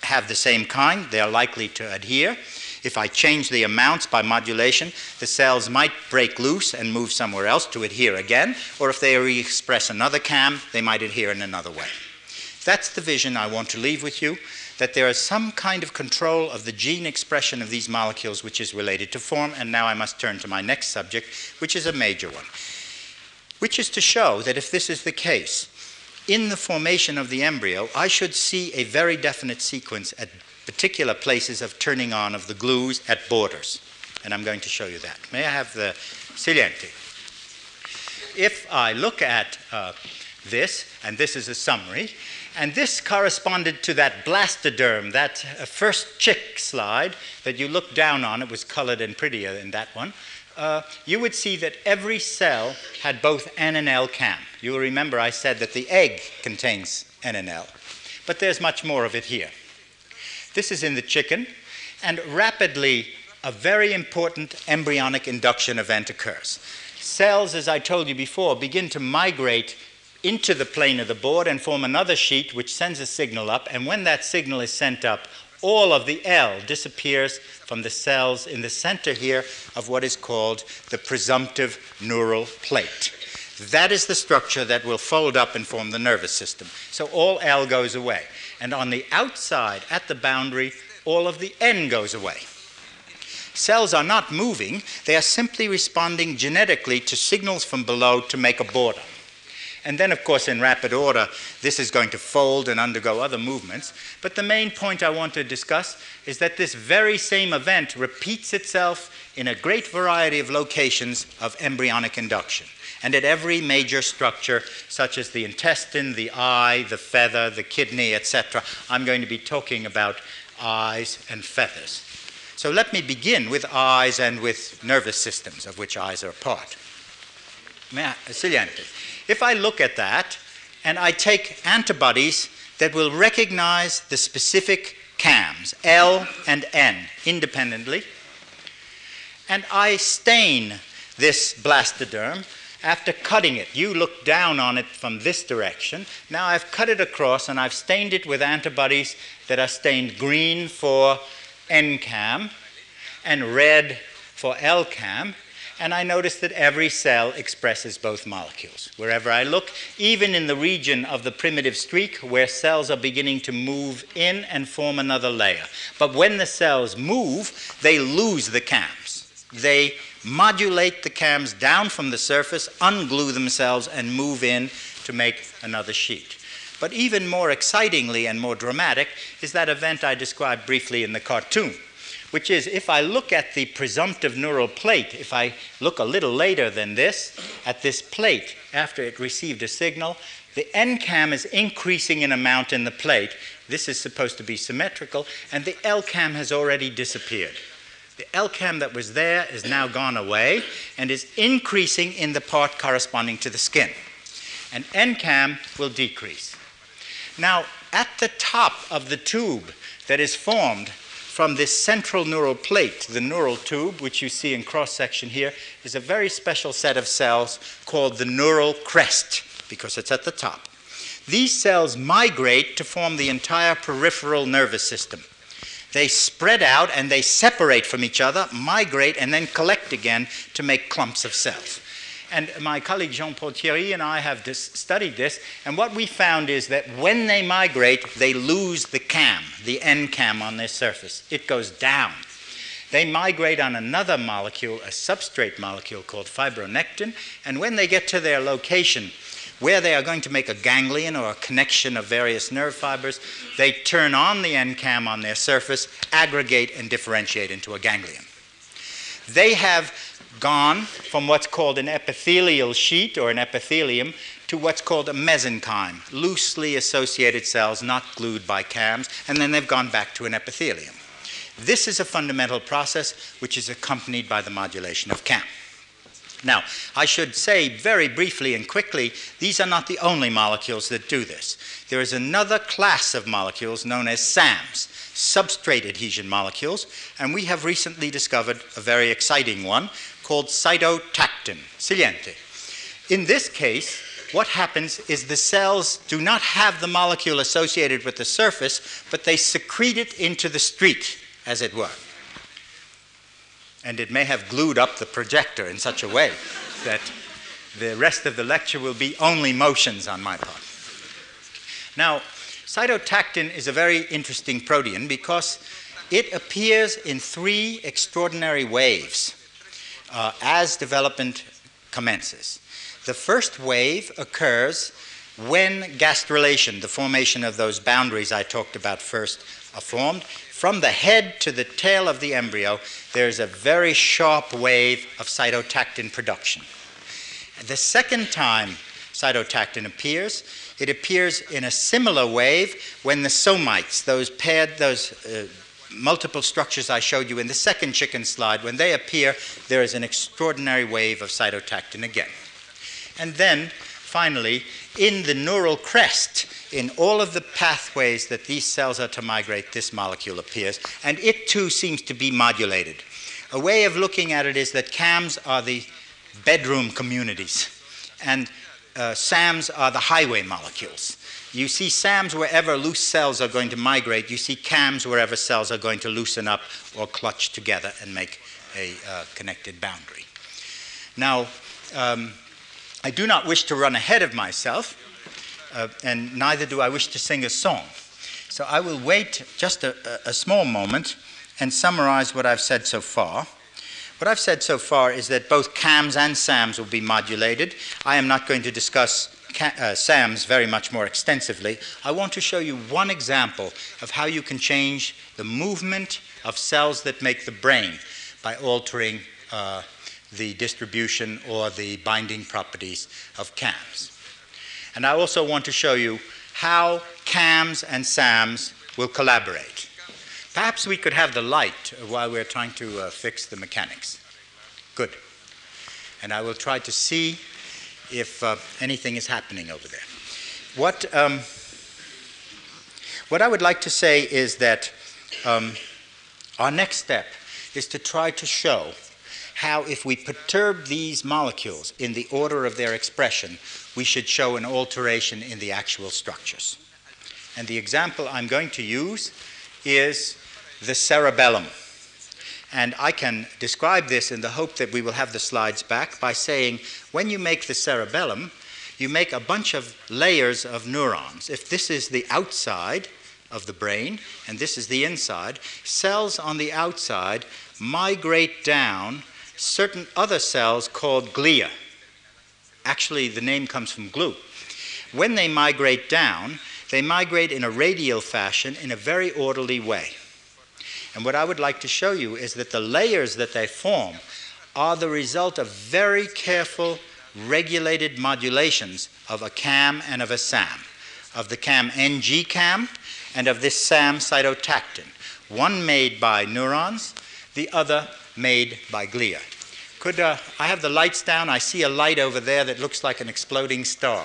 have the same kind, they are likely to adhere. If I change the amounts by modulation, the cells might break loose and move somewhere else to adhere again, or if they re-express another CAM, they might adhere in another way. That's the vision I want to leave with you, that there is some kind of control of the gene expression of these molecules which is related to form, and now I must turn to my next subject, which is a major one, which is to show that if this is the case, in the formation of the embryo, I should see a very definite sequence at particular places of turning on of the glues at borders. And I'm going to show you that. May I have the saliente? If I look at uh, this, and this is a summary, and this corresponded to that blastoderm, that uh, first chick slide that you looked down on, it was colored and prettier in that one. Uh, you would see that every cell had both N and L cam. You will remember I said that the egg contains N and L, but there's much more of it here. This is in the chicken, and rapidly a very important embryonic induction event occurs. Cells, as I told you before, begin to migrate into the plane of the board and form another sheet which sends a signal up, and when that signal is sent up, all of the L disappears from the cells in the center here of what is called the presumptive neural plate. That is the structure that will fold up and form the nervous system. So all L goes away and on the outside, at the boundary, all of the N goes away. Cells are not moving, they are simply responding genetically to signals from below to make a border. And then, of course, in rapid order, this is going to fold and undergo other movements. But the main point I want to discuss is that this very same event repeats itself in a great variety of locations of embryonic induction and at every major structure, such as the intestine, the eye, the feather, the kidney, etc. I'm going to be talking about eyes and feathers. So let me begin with eyes and with nervous systems, of which eyes are a part. If I look at that and I take antibodies that will recognize the specific CAMs, L and N, independently, And I stain this blastoderm after cutting it. You look down on it from this direction. Now I've cut it across and I've stained it with antibodies that are stained green for NCAM and red for LCAM. And I notice that every cell expresses both molecules. Wherever I look, even in the region of the primitive streak where cells are beginning to move in and form another layer. But when the cells move, they lose the CAMs. They modulate the cams down from the surface, unglue themselves, and move in to make another sheet. But even more excitingly and more dramatic is that event I described briefly in the cartoon, which is if I look at the presumptive neural plate, if I look a little later than this, at this plate after it received a signal, the NCAM is increasing in amount in the plate. This is supposed to be symmetrical, and the LCAM has already disappeared. The LCAM that was there is now gone away and is increasing in the part corresponding to the skin. And NCAM will decrease. Now, at the top of the tube that is formed from this central neural plate, the neural tube, which you see in cross section here, is a very special set of cells called the neural crest, because it's at the top. These cells migrate to form the entire peripheral nervous system. They spread out and they separate from each other, migrate, and then collect again to make clumps of cells. And my colleague Jean Paul Thiery and I have dis- studied this, and what we found is that when they migrate, they lose the CAM, the NCAM on their surface. It goes down. They migrate on another molecule, a substrate molecule called fibronectin, and when they get to their location, where they are going to make a ganglion or a connection of various nerve fibers, they turn on the NCAM on their surface, aggregate, and differentiate into a ganglion. They have gone from what's called an epithelial sheet or an epithelium to what's called a mesenchyme, loosely associated cells not glued by CAMs, and then they've gone back to an epithelium. This is a fundamental process which is accompanied by the modulation of CAM. Now, I should say very briefly and quickly, these are not the only molecules that do this. There is another class of molecules known as SAMs, substrate adhesion molecules, and we have recently discovered a very exciting one called cytotactin, saliente. In this case, what happens is the cells do not have the molecule associated with the surface, but they secrete it into the street, as it were and it may have glued up the projector in such a way that the rest of the lecture will be only motions on my part. Now, cytotactin is a very interesting protein because it appears in three extraordinary waves uh, as development commences. The first wave occurs when gastrulation, the formation of those boundaries I talked about first, formed. From the head to the tail of the embryo, there's a very sharp wave of cytotactin production. The second time cytotactin appears, it appears in a similar wave when the somites, those paired, those uh, multiple structures I showed you in the second chicken slide, when they appear, there is an extraordinary wave of cytotactin again. And then, finally, in the neural crest, in all of the pathways that these cells are to migrate, this molecule appears, and it too seems to be modulated. A way of looking at it is that CAMs are the bedroom communities, and uh, SAMs are the highway molecules. You see SAMs wherever loose cells are going to migrate, you see CAMs wherever cells are going to loosen up or clutch together and make a uh, connected boundary. Now, um, I do not wish to run ahead of myself uh, and neither do I wish to sing a song. So I will wait just a, a small moment and summarize what I've said so far. What I've said so far is that both CAMs and SAMs will be modulated. I am not going to discuss uh, SAMs very much more extensively. I want to show you one example of how you can change the movement of cells that make the brain by altering uh, the distribution or the binding properties of CAMs. And I also want to show you how CAMs and SAMs will collaborate. Perhaps we could have the light while we're trying to uh, fix the mechanics. Good. And I will try to see if uh, anything is happening over there. What, um, what I would like to say is that um, our next step is to try to show how, if we perturb these molecules in the order of their expression, we should show an alteration in the actual structures. And the example I'm going to use is the cerebellum. And I can describe this in the hope that we will have the slides back by saying when you make the cerebellum, you make a bunch of layers of neurons. If this is the outside of the brain and this is the inside, cells on the outside migrate down certain other cells called glia. Actually, the name comes from glue. When they migrate down, they migrate in a radial fashion in a very orderly way. And what I would like to show you is that the layers that they form are the result of very careful, regulated modulations of a CAM and of a SAM, of the CAM NG CAM and of this SAM cytotactin, one made by neurons, the other made by glia. Could uh, I have the lights down? I see a light over there that looks like an exploding star,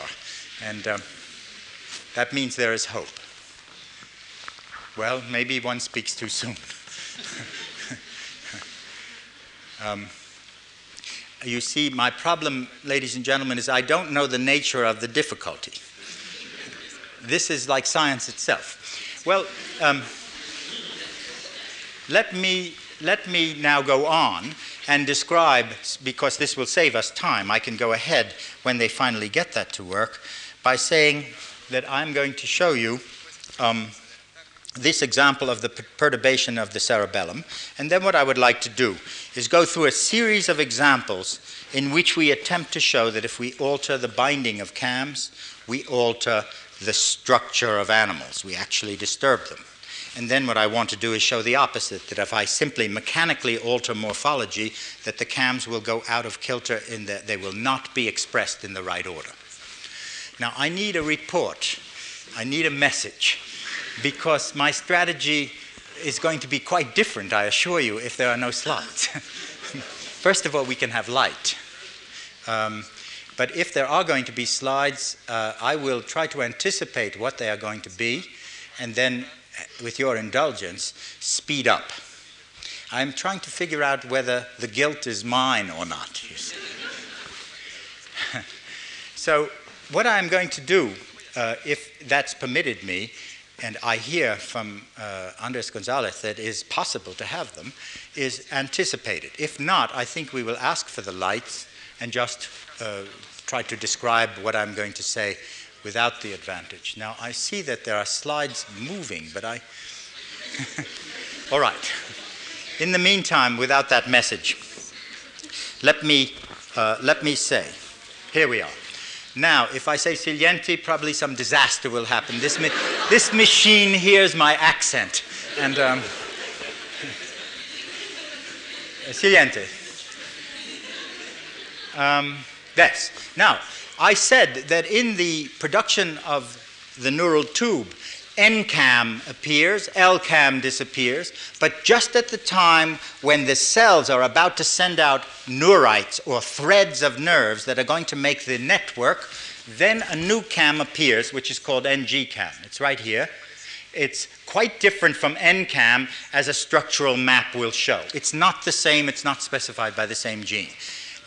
and uh, that means there is hope. Well, maybe one speaks too soon. um, you see, my problem, ladies and gentlemen, is I don't know the nature of the difficulty. This is like science itself. Well, um, let, me, let me now go on and describe, because this will save us time, I can go ahead when they finally get that to work, by saying that I'm going to show you. Um, this example of the perturbation of the cerebellum. And then what I would like to do is go through a series of examples in which we attempt to show that if we alter the binding of CAMs, we alter the structure of animals. We actually disturb them. And then what I want to do is show the opposite, that if I simply mechanically alter morphology, that the CAMs will go out of kilter in that they will not be expressed in the right order. Now, I need a report. I need a message because my strategy is going to be quite different, I assure you, if there are no slides. First of all, we can have light. Um, but if there are going to be slides, uh, I will try to anticipate what they are going to be, and then, with your indulgence, speed up. I'm trying to figure out whether the guilt is mine or not. so, what I'm going to do, uh, if that's permitted me, and I hear from uh, Andres Gonzalez that it is possible to have them, is anticipated. If not, I think we will ask for the lights and just uh, try to describe what I'm going to say without the advantage. Now, I see that there are slides moving, but I. All right. In the meantime, without that message, let me, uh, let me say, here we are. Now, if I say Silienti, probably some disaster will happen. This, ma- this machine hears my accent. And um. Um, yes. Now, I said that in the production of the neural tube, NCAM appears, LCAM disappears, but just at the time when the cells are about to send out neurites or threads of nerves that are going to make the network, then a new CAM appears, which is called NGCAM. It's right here. It's quite different from NCAM as a structural map will show. It's not the same, it's not specified by the same gene.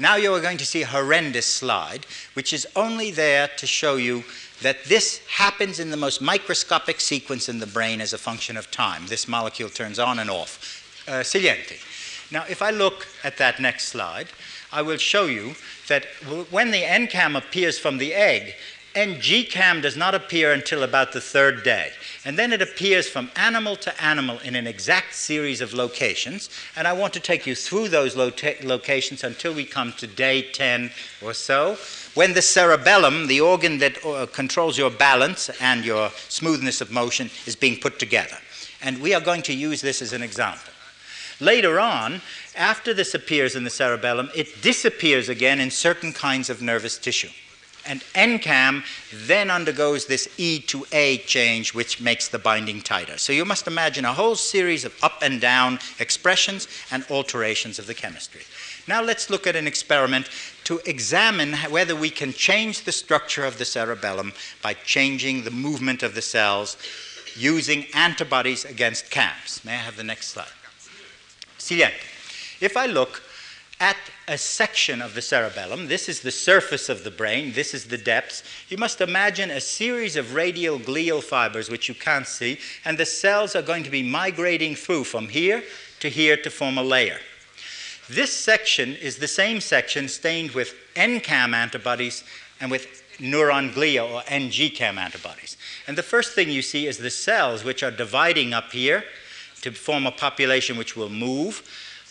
Now you are going to see a horrendous slide, which is only there to show you that this happens in the most microscopic sequence in the brain as a function of time. This molecule turns on and off. Uh. Now, if I look at that next slide, I will show you that when the NCAM appears from the egg, NGCAM does not appear until about the third day. And then it appears from animal to animal in an exact series of locations. And I want to take you through those locations until we come to day 10 or so, when the cerebellum, the organ that uh, controls your balance and your smoothness of motion, is being put together. And we are going to use this as an example. Later on, after this appears in the cerebellum, it disappears again in certain kinds of nervous tissue. And NCAM then undergoes this E to A change, which makes the binding tighter. So you must imagine a whole series of up and down expressions and alterations of the chemistry. Now let's look at an experiment to examine whether we can change the structure of the cerebellum by changing the movement of the cells using antibodies against CAMs. May I have the next slide? Silienti. If I look at a section of the cerebellum. This is the surface of the brain, this is the depths. You must imagine a series of radial glial fibers which you can't see, and the cells are going to be migrating through from here to here to form a layer. This section is the same section stained with NCAM antibodies and with neuron glia or NGCAM antibodies. And the first thing you see is the cells which are dividing up here to form a population which will move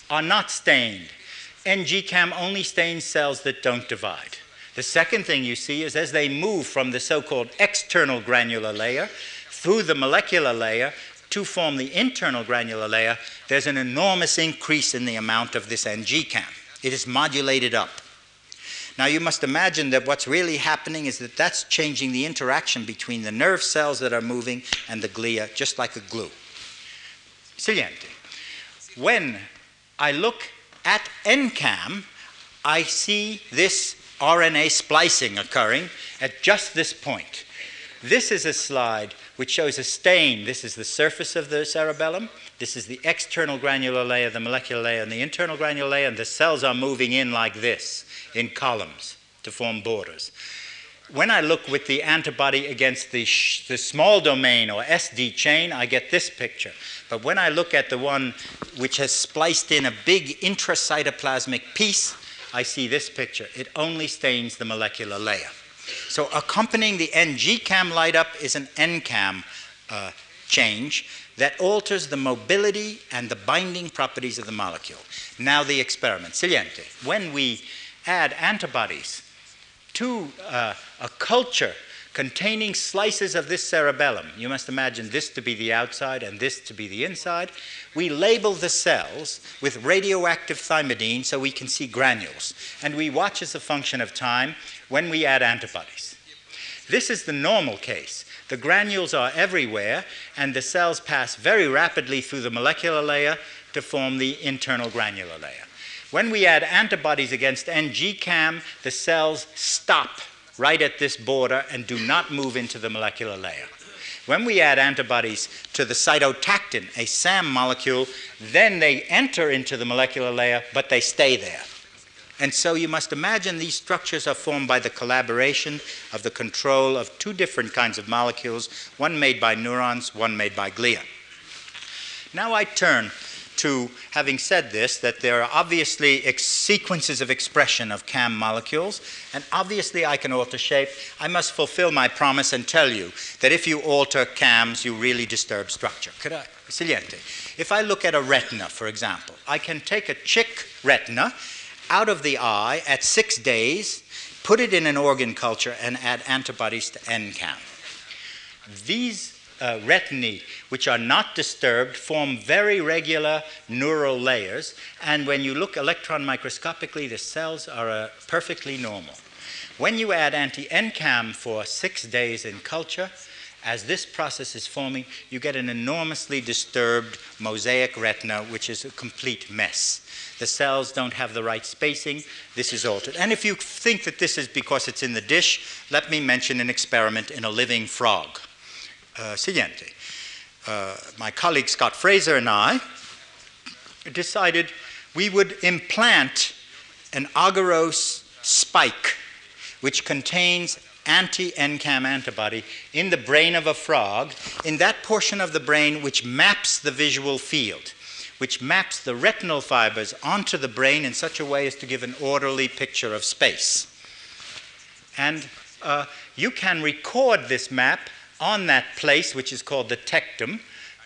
are not stained. NGCAM only stains cells that don't divide. The second thing you see is as they move from the so called external granular layer through the molecular layer to form the internal granular layer, there's an enormous increase in the amount of this NGCAM. It is modulated up. Now you must imagine that what's really happening is that that's changing the interaction between the nerve cells that are moving and the glia, just like a glue. Siguiente. When I look at NCAM, I see this RNA splicing occurring at just this point. This is a slide which shows a stain. This is the surface of the cerebellum. This is the external granular layer, the molecular layer, and the internal granular layer, and the cells are moving in like this in columns to form borders. When I look with the antibody against the, the small domain or SD chain, I get this picture. But when I look at the one which has spliced in a big intracytoplasmic piece, I see this picture. It only stains the molecular layer. So accompanying the NGCAM light up is an NCAM uh, change that alters the mobility and the binding properties of the molecule. Now the experiment. Siguiente. When we add antibodies to uh, a culture containing slices of this cerebellum, you must imagine this to be the outside and this to be the inside, we label the cells with radioactive thymidine so we can see granules. And we watch as a function of time when we add antibodies. This is the normal case. The granules are everywhere, and the cells pass very rapidly through the molecular layer to form the internal granular layer. When we add antibodies against NGCAM, the cells stop right at this border and do not move into the molecular layer. When we add antibodies to the cytotactin, a SAM molecule, then they enter into the molecular layer, but they stay there. And so you must imagine these structures are formed by the collaboration of the control of two different kinds of molecules, one made by neurons, one made by glia. Now I turn to, having said this, that there are obviously sequences of expression of CAM molecules, and obviously I can alter shape. I must fulfill my promise and tell you that if you alter CAMs, you really disturb structure. Could I? Siguiente. If I look at a retina, for example, I can take a chick retina out of the eye at six days, put it in an organ culture, and add antibodies to NCAM. These uh, retinae, which are not disturbed, form very regular neural layers, and when you look electron microscopically, the cells are uh, perfectly normal. When you add anti NCAM for six days in culture, as this process is forming, you get an enormously disturbed mosaic retina, which is a complete mess. The cells don't have the right spacing. This is altered. And if you think that this is because it's in the dish, let me mention an experiment in a living frog. Uh, siguiente. Uh, my colleague Scott Fraser and I decided we would implant an agarose spike which contains anti-NCAM antibody in the brain of a frog, in that portion of the brain which maps the visual field, which maps the retinal fibers onto the brain in such a way as to give an orderly picture of space. And uh, you can record this map on that place, which is called the tectum,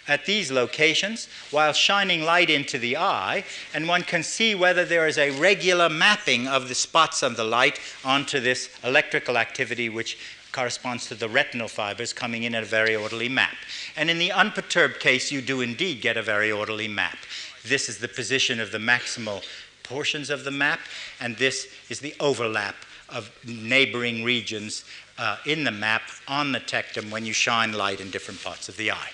at these locations while shining light into the eye, and one can see whether there is a regular mapping of the spots of the light onto this electrical activity, which corresponds to the retinal fibers coming in at a very orderly map. And in the unperturbed case, you do indeed get a very orderly map. This is the position of the maximal portions of the map, and this is the overlap of neighboring regions uh, in the map on the tectum when you shine light in different parts of the eye.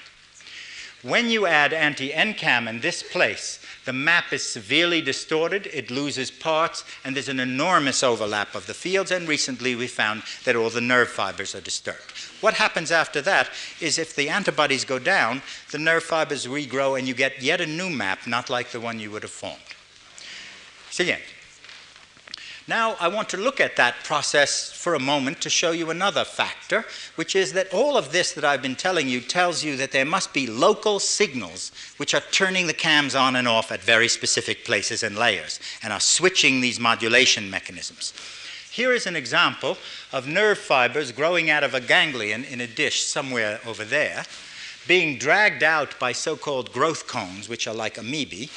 When you add anti-NCAM in this place, the map is severely distorted, it loses parts, and there's an enormous overlap of the fields, and recently we found that all the nerve fibers are disturbed. What happens after that is if the antibodies go down, the nerve fibers regrow and you get yet a new map, not like the one you would have formed. Siguiente. Now, I want to look at that process for a moment to show you another factor, which is that all of this that I've been telling you tells you that there must be local signals which are turning the cams on and off at very specific places and layers and are switching these modulation mechanisms. Here is an example of nerve fibers growing out of a ganglion in a dish somewhere over there, being dragged out by so called growth cones, which are like amoebae,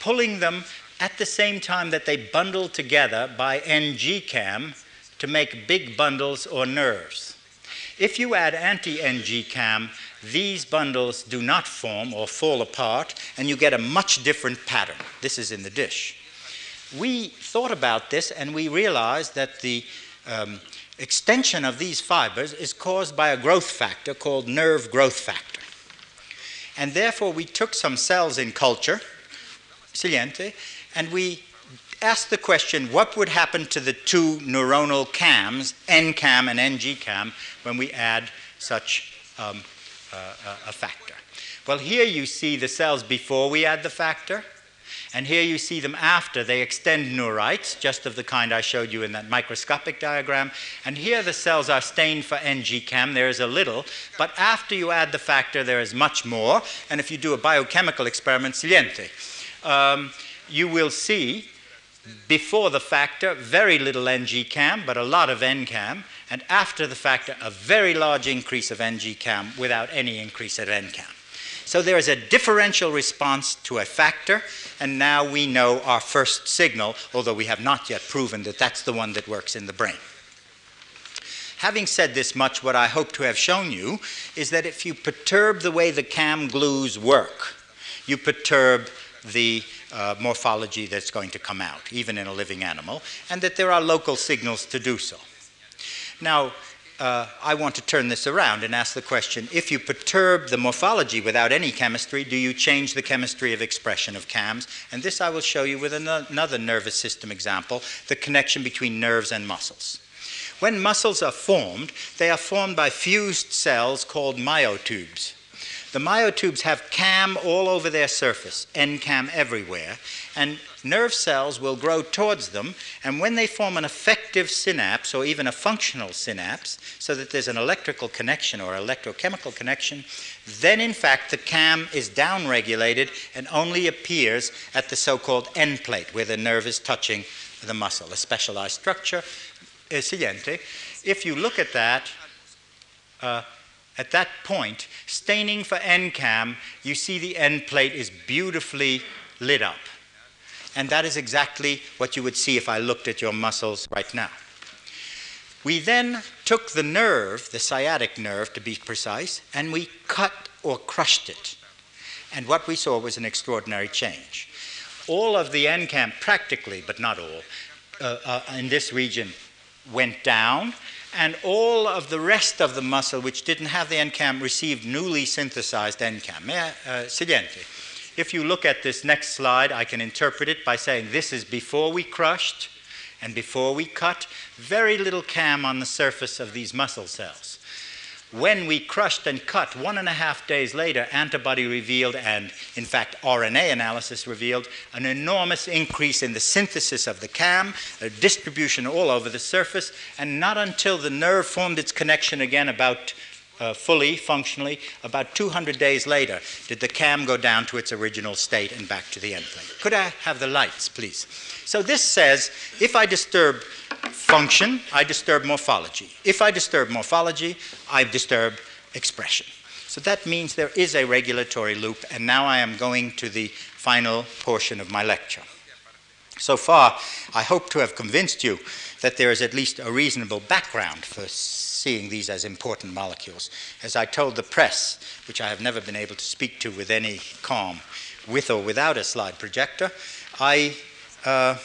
pulling them at the same time that they bundle together by NG-cam to make big bundles or nerves. If you add anti-NG-cam, these bundles do not form or fall apart, and you get a much different pattern. This is in the dish. We thought about this and we realized that the um, extension of these fibers is caused by a growth factor called nerve growth factor. And therefore, we took some cells in culture, saliente, and we asked the question what would happen to the two neuronal cams, NCAM and NGCAM, when we add such um, uh, a factor? Well, here you see the cells before we add the factor, and here you see them after. They extend neurites, just of the kind I showed you in that microscopic diagram. And here the cells are stained for NGCAM. There is a little, but after you add the factor, there is much more. And if you do a biochemical experiment, saliente. Um, you will see before the factor very little NG-CAM, but a lot of NCAM, and after the factor a very large increase of NG-CAM without any increase of NCAM. So there is a differential response to a factor, and now we know our first signal, although we have not yet proven that that's the one that works in the brain. Having said this much, what I hope to have shown you is that if you perturb the way the CAM glues work, you perturb the uh, morphology that's going to come out, even in a living animal, and that there are local signals to do so. Now, uh, I want to turn this around and ask the question if you perturb the morphology without any chemistry, do you change the chemistry of expression of CAMs? And this I will show you with another nervous system example the connection between nerves and muscles. When muscles are formed, they are formed by fused cells called myotubes. The myotubes have CAM all over their surface, NCAM everywhere, and nerve cells will grow towards them, and when they form an effective synapse or even a functional synapse, so that there's an electrical connection or electrochemical connection, then in fact the CAM is downregulated and only appears at the so called end plate where the nerve is touching the muscle, a specialized structure. Eh, siguiente. If you look at that, uh, at that point, staining for NCAM, you see the end plate is beautifully lit up. And that is exactly what you would see if I looked at your muscles right now. We then took the nerve, the sciatic nerve to be precise, and we cut or crushed it. And what we saw was an extraordinary change. All of the NCAM, practically, but not all, uh, uh, in this region went down, and all of the rest of the muscle which didn't have the NCAM received newly synthesized NCAM. Uh, siguiente. If you look at this next slide, I can interpret it by saying this is before we crushed and before we cut, very little CAM on the surface of these muscle cells. When we crushed and cut, one and a half days later, antibody revealed, and in fact, RNA analysis revealed, an enormous increase in the synthesis of the CAM, a distribution all over the surface, and not until the nerve formed its connection again about uh, fully, functionally, about 200 days later, did the CAM go down to its original state and back to the end plate. Could I have the lights, please? So this says if I disturb function, I disturb morphology. If I disturb morphology, I disturb expression. So that means there is a regulatory loop, and now I am going to the final portion of my lecture. So far, I hope to have convinced you that there is at least a reasonable background for seeing these as important molecules. As I told the press, which I have never been able to speak to with any calm, with or without a slide projector, I, uh,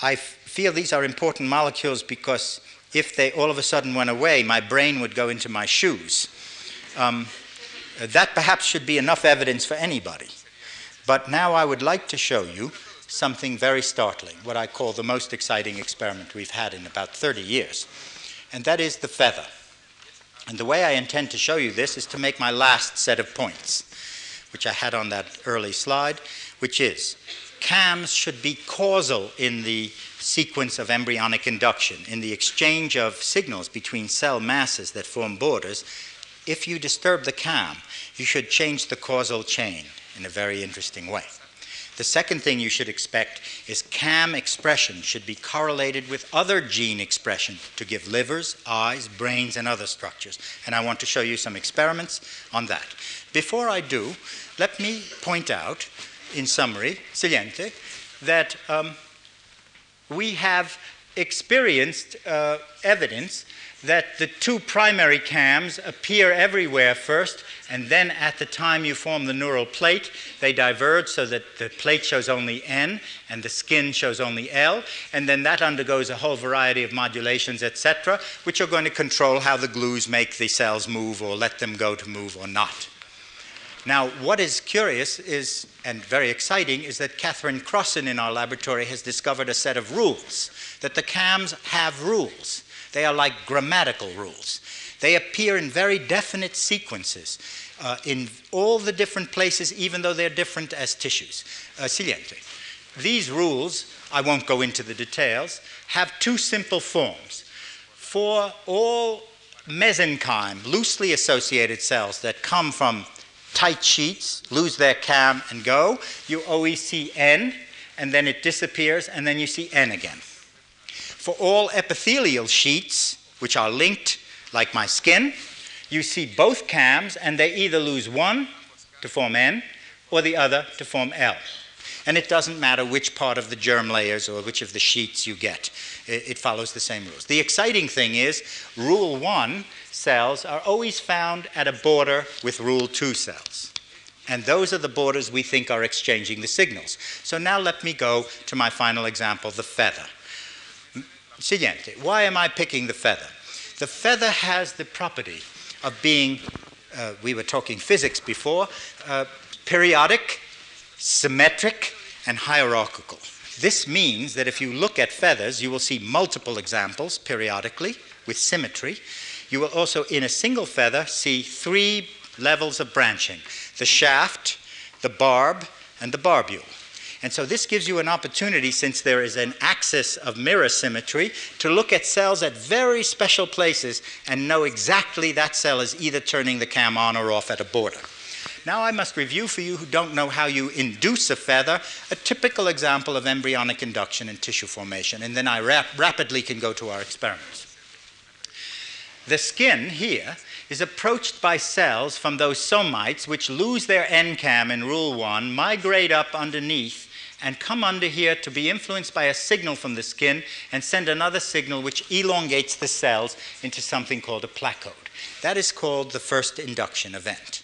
I feel these are important molecules because if they all of a sudden went away, my brain would go into my shoes. Um, that perhaps should be enough evidence for anybody. But now I would like to show you something very startling, what I call the most exciting experiment we've had in about 30 years, and that is the feather. And the way I intend to show you this is to make my last set of points, which I had on that early slide, which is cams should be causal in the sequence of embryonic induction, in the exchange of signals between cell masses that form borders. If you disturb the cam, you should change the causal chain in a very interesting way. The second thing you should expect is CAM expression should be correlated with other gene expression to give livers, eyes, brains, and other structures. And I want to show you some experiments on that. Before I do, let me point out, in summary, saliente, that um, we have experienced uh, evidence that the two primary cams appear everywhere first, and then at the time you form the neural plate, they diverge so that the plate shows only N and the skin shows only L, and then that undergoes a whole variety of modulations, etc., which are going to control how the glues make the cells move or let them go to move or not. Now, what is curious is, and very exciting, is that Kathryn Crossin in our laboratory has discovered a set of rules, that the CAMs have rules. They are like grammatical rules. They appear in very definite sequences uh, in all the different places, even though they're different as tissues. Uh, saliente. These rules, I won't go into the details, have two simple forms. For all mesenchyme, loosely associated cells that come from tight sheets, lose their cam and go, you always see N, and then it disappears, and then you see N again. For all epithelial sheets, which are linked like my skin, you see both cams, and they either lose one to form N or the other to form L. And it doesn't matter which part of the germ layers or which of the sheets you get, it, follows the same rules. The exciting thing is, rule one cells are always found at a border with rule two cells. And those are the borders we think are exchanging the signals. So now let me go to my final example, the feather. Siguiente. Why am I picking the feather? The feather has the property of being, uh, we were talking physics before, uh, periodic, symmetric, and hierarchical. This means that if you look at feathers, you will see multiple examples periodically with symmetry. You will also, in a single feather, see three levels of branching the shaft, the barb, and the barbule. And so this gives you an opportunity, since there is an axis of mirror symmetry, to look at cells at very special places and know exactly that cell is either turning the cam on or off at a border. Now I must review for you who don't know how you induce a feather, a typical example of embryonic induction and tissue formation, and then I rap rapidly can go to our experiments. The skin here is approached by cells from those somites which lose their NCAM in Rule 1, migrate up underneath, and come under here to be influenced by a signal from the skin and send another signal which elongates the cells into something called a placode. That is called the first induction event.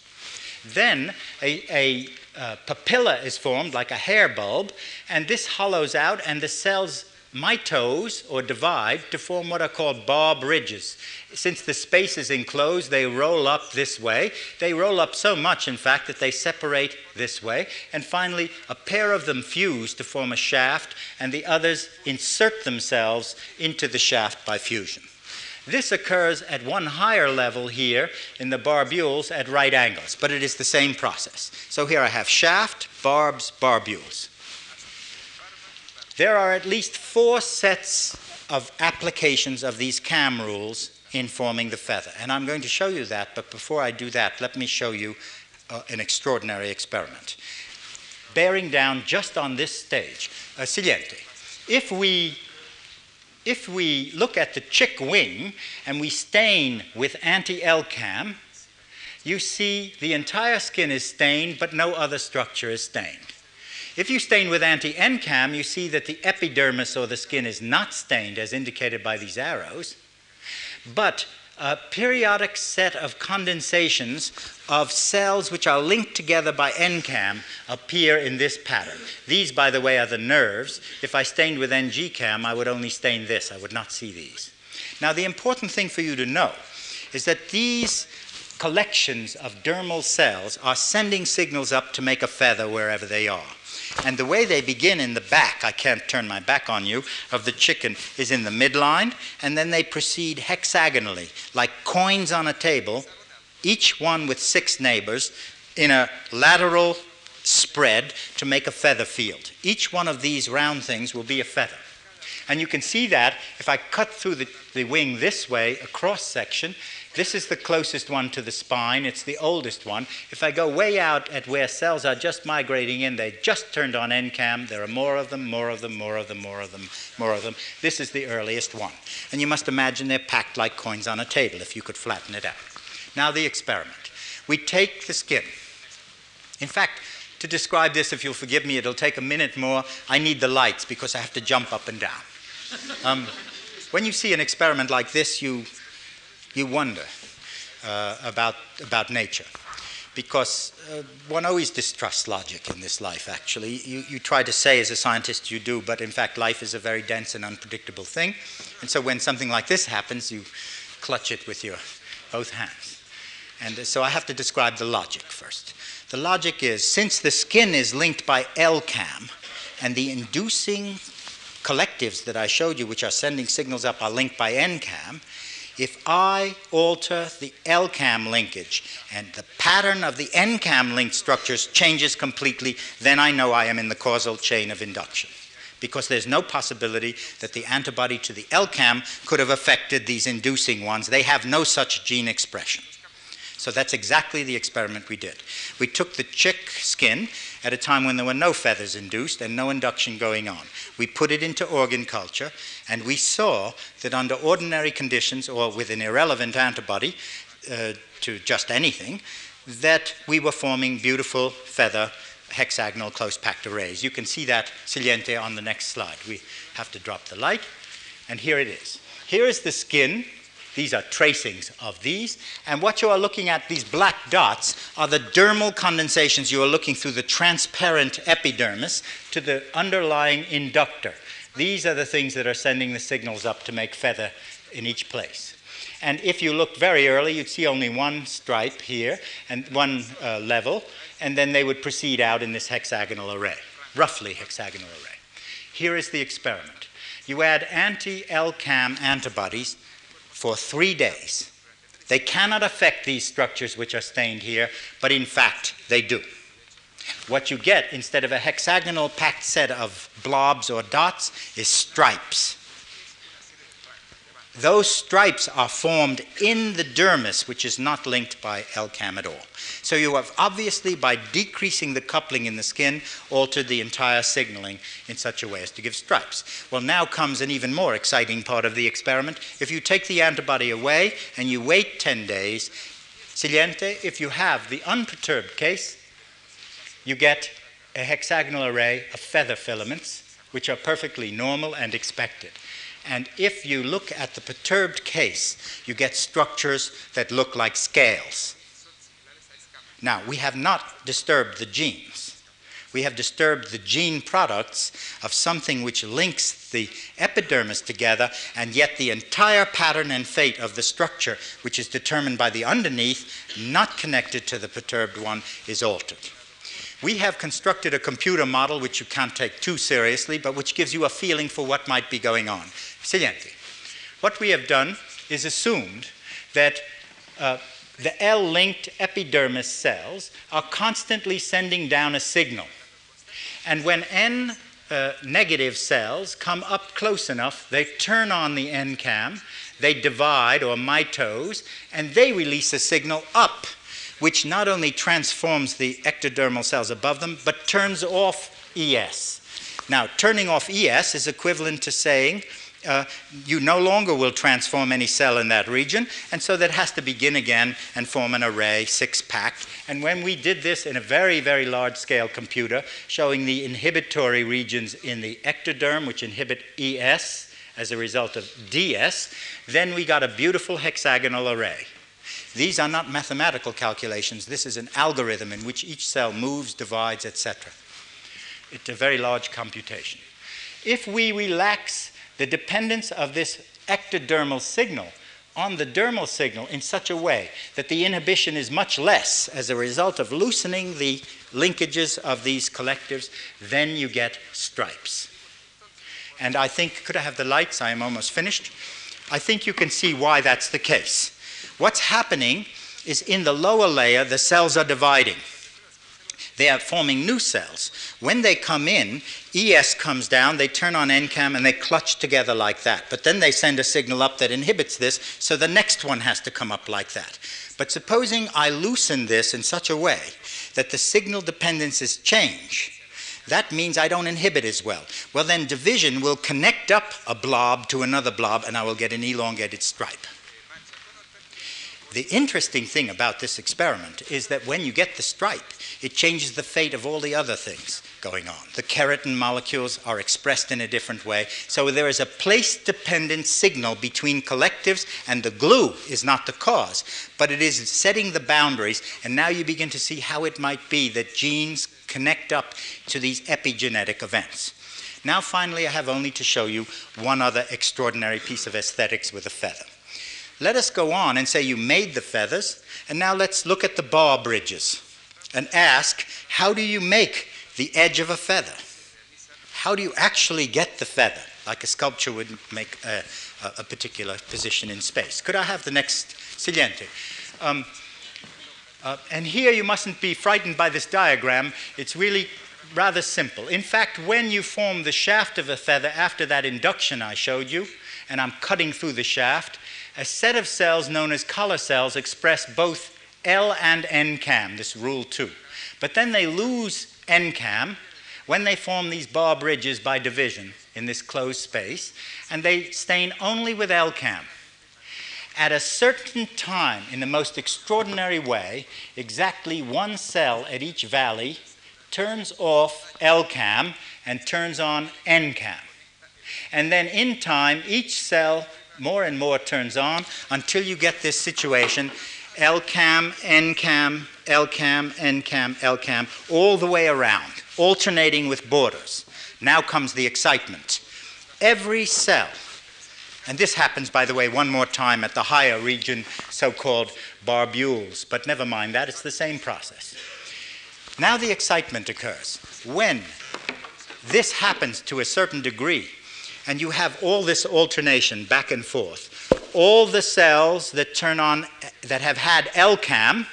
Then a, a uh, papilla is formed like a hair bulb, and this hollows out, and the cells mitose or divide to form what are called barb ridges. Since the space is enclosed, they roll up this way. They roll up so much, in fact, that they separate this way. And finally, a pair of them fuse to form a shaft, and the others insert themselves into the shaft by fusion. This occurs at one higher level here in the barbules at right angles, but it is the same process. So here I have shaft, barbs, barbules. There are at least four sets of applications of these CAM rules in forming the feather. And I'm going to show you that, but before I do that, let me show you uh, an extraordinary experiment. Bearing down just on this stage, uh, saliente. If we, if we look at the chick wing and we stain with anti-LCAM, you see the entire skin is stained, but no other structure is stained. If you stain with anti-NCAM, you see that the epidermis or the skin is not stained as indicated by these arrows, but a periodic set of condensations of cells which are linked together by NCAM appear in this pattern. These, by the way, are the nerves. If I stained with NGCAM, I would only stain this. I would not see these. Now, the important thing for you to know is that these collections of dermal cells are sending signals up to make a feather wherever they are. And the way they begin in the back, I can't turn my back on you, of the chicken is in the midline, and then they proceed hexagonally, like coins on a table, each one with six neighbors, in a lateral spread to make a feather field. Each one of these round things will be a feather. And you can see that if I cut through the, the wing this way, a cross section, this is the closest one to the spine. It's the oldest one. If I go way out at where cells are just migrating in, they just turned on NCAM. There are more of them, more of them, more of them, more of them, more of them. This is the earliest one. And you must imagine they're packed like coins on a table if you could flatten it out. Now, the experiment. We take the skin. In fact, to describe this, if you'll forgive me, it'll take a minute more. I need the lights because I have to jump up and down. Um, when you see an experiment like this, you you wonder uh, about, about nature. Because uh, one always distrusts logic in this life, actually. You, you try to say as a scientist you do, but in fact, life is a very dense and unpredictable thing. And so when something like this happens, you clutch it with your both hands. And uh, so I have to describe the logic first. The logic is since the skin is linked by LCAM, and the inducing collectives that I showed you, which are sending signals up, are linked by NCAM, if I alter the LCAM linkage and the pattern of the NCAM linked structures changes completely, then I know I am in the causal chain of induction. Because there's no possibility that the antibody to the LCAM could have affected these inducing ones. They have no such gene expression. So that's exactly the experiment we did. We took the chick skin at a time when there were no feathers induced and no induction going on. We put it into organ culture, and we saw that under ordinary conditions or with an irrelevant antibody uh, to just anything, that we were forming beautiful feather hexagonal close packed arrays. You can see that saliente on the next slide. We have to drop the light, and here it is. Here is the skin these are tracings of these. And what you are looking at, these black dots, are the dermal condensations. You are looking through the transparent epidermis to the underlying inductor. These are the things that are sending the signals up to make feather in each place. And if you looked very early, you'd see only one stripe here and one uh, level, and then they would proceed out in this hexagonal array, roughly hexagonal array. Here is the experiment. You add anti LCAM antibodies for three days. They cannot affect these structures which are stained here, but in fact, they do. What you get instead of a hexagonal packed set of blobs or dots is stripes. Those stripes are formed in the dermis, which is not linked by LCAM at all. So you have obviously, by decreasing the coupling in the skin, altered the entire signaling in such a way as to give stripes. Well, now comes an even more exciting part of the experiment. If you take the antibody away and you wait 10 days, saliente, if you have the unperturbed case, you get a hexagonal array of feather filaments, which are perfectly normal and expected. And if you look at the perturbed case, you get structures that look like scales. Now, we have not disturbed the genes. We have disturbed the gene products of something which links the epidermis together, and yet the entire pattern and fate of the structure, which is determined by the underneath, not connected to the perturbed one, is altered. We have constructed a computer model which you can't take too seriously, but which gives you a feeling for what might be going on. Siguiente. What we have done is assumed that uh, the L linked epidermis cells are constantly sending down a signal. And when N uh, negative cells come up close enough, they turn on the NCAM, they divide or mitose, and they release a signal up which not only transforms the ectodermal cells above them, but turns off ES. Now, turning off ES is equivalent to saying uh, you no longer will transform any cell in that region, and so that has to begin again and form an array, six pack. And when we did this in a very, very large scale computer, showing the inhibitory regions in the ectoderm, which inhibit ES as a result of DS, then we got a beautiful hexagonal array. These are not mathematical calculations. This is an algorithm in which each cell moves, divides, etc. It's a very large computation. If we relax the dependence of this ectodermal signal on the dermal signal in such a way that the inhibition is much less as a result of loosening the linkages of these collectives, then you get stripes. And I think, could I have the lights? I am almost finished. I think you can see why that's the case. What's happening is in the lower layer, the cells are dividing. They are forming new cells. When they come in, ES comes down, they turn on NCAM, and they clutch together like that. But then they send a signal up that inhibits this, so the next one has to come up like that. But supposing I loosen this in such a way that the signal dependencies change, that means I don't inhibit as well. Well, then division will connect up a blob to another blob, and I will get an elongated stripe. The interesting thing about this experiment is that when you get the stripe, it changes the fate of all the other things going on. The keratin molecules are expressed in a different way. So there is a place dependent signal between collectives, and the glue is not the cause, but it is setting the boundaries. And now you begin to see how it might be that genes connect up to these epigenetic events. Now, finally, I have only to show you one other extraordinary piece of aesthetics with a feather. Let us go on and say you made the feathers, and now let's look at the barb ridges and ask how do you make the edge of a feather? How do you actually get the feather, like a sculpture would make a, a particular position in space? Could I have the next siguiente? Um, uh, and here you mustn't be frightened by this diagram. It's really rather simple. In fact, when you form the shaft of a feather after that induction I showed you, and I'm cutting through the shaft, a set of cells known as collar cells express both L and NCAM, this rule 2. But then they lose NCAM when they form these barb ridges by division in this closed space, and they stain only with LCAM. At a certain time, in the most extraordinary way, exactly one cell at each valley turns off LCAM and turns on NCAM. And then in time, each cell more and more turns on until you get this situation LCAM, NCAM, LCAM, NCAM, LCAM, all the way around, alternating with borders. Now comes the excitement. Every cell, and this happens, by the way, one more time at the higher region, so called barbules, but never mind that, it's the same process. Now the excitement occurs. When this happens to a certain degree, and you have all this alternation back and forth. All the cells that turn on, that have had LCAM,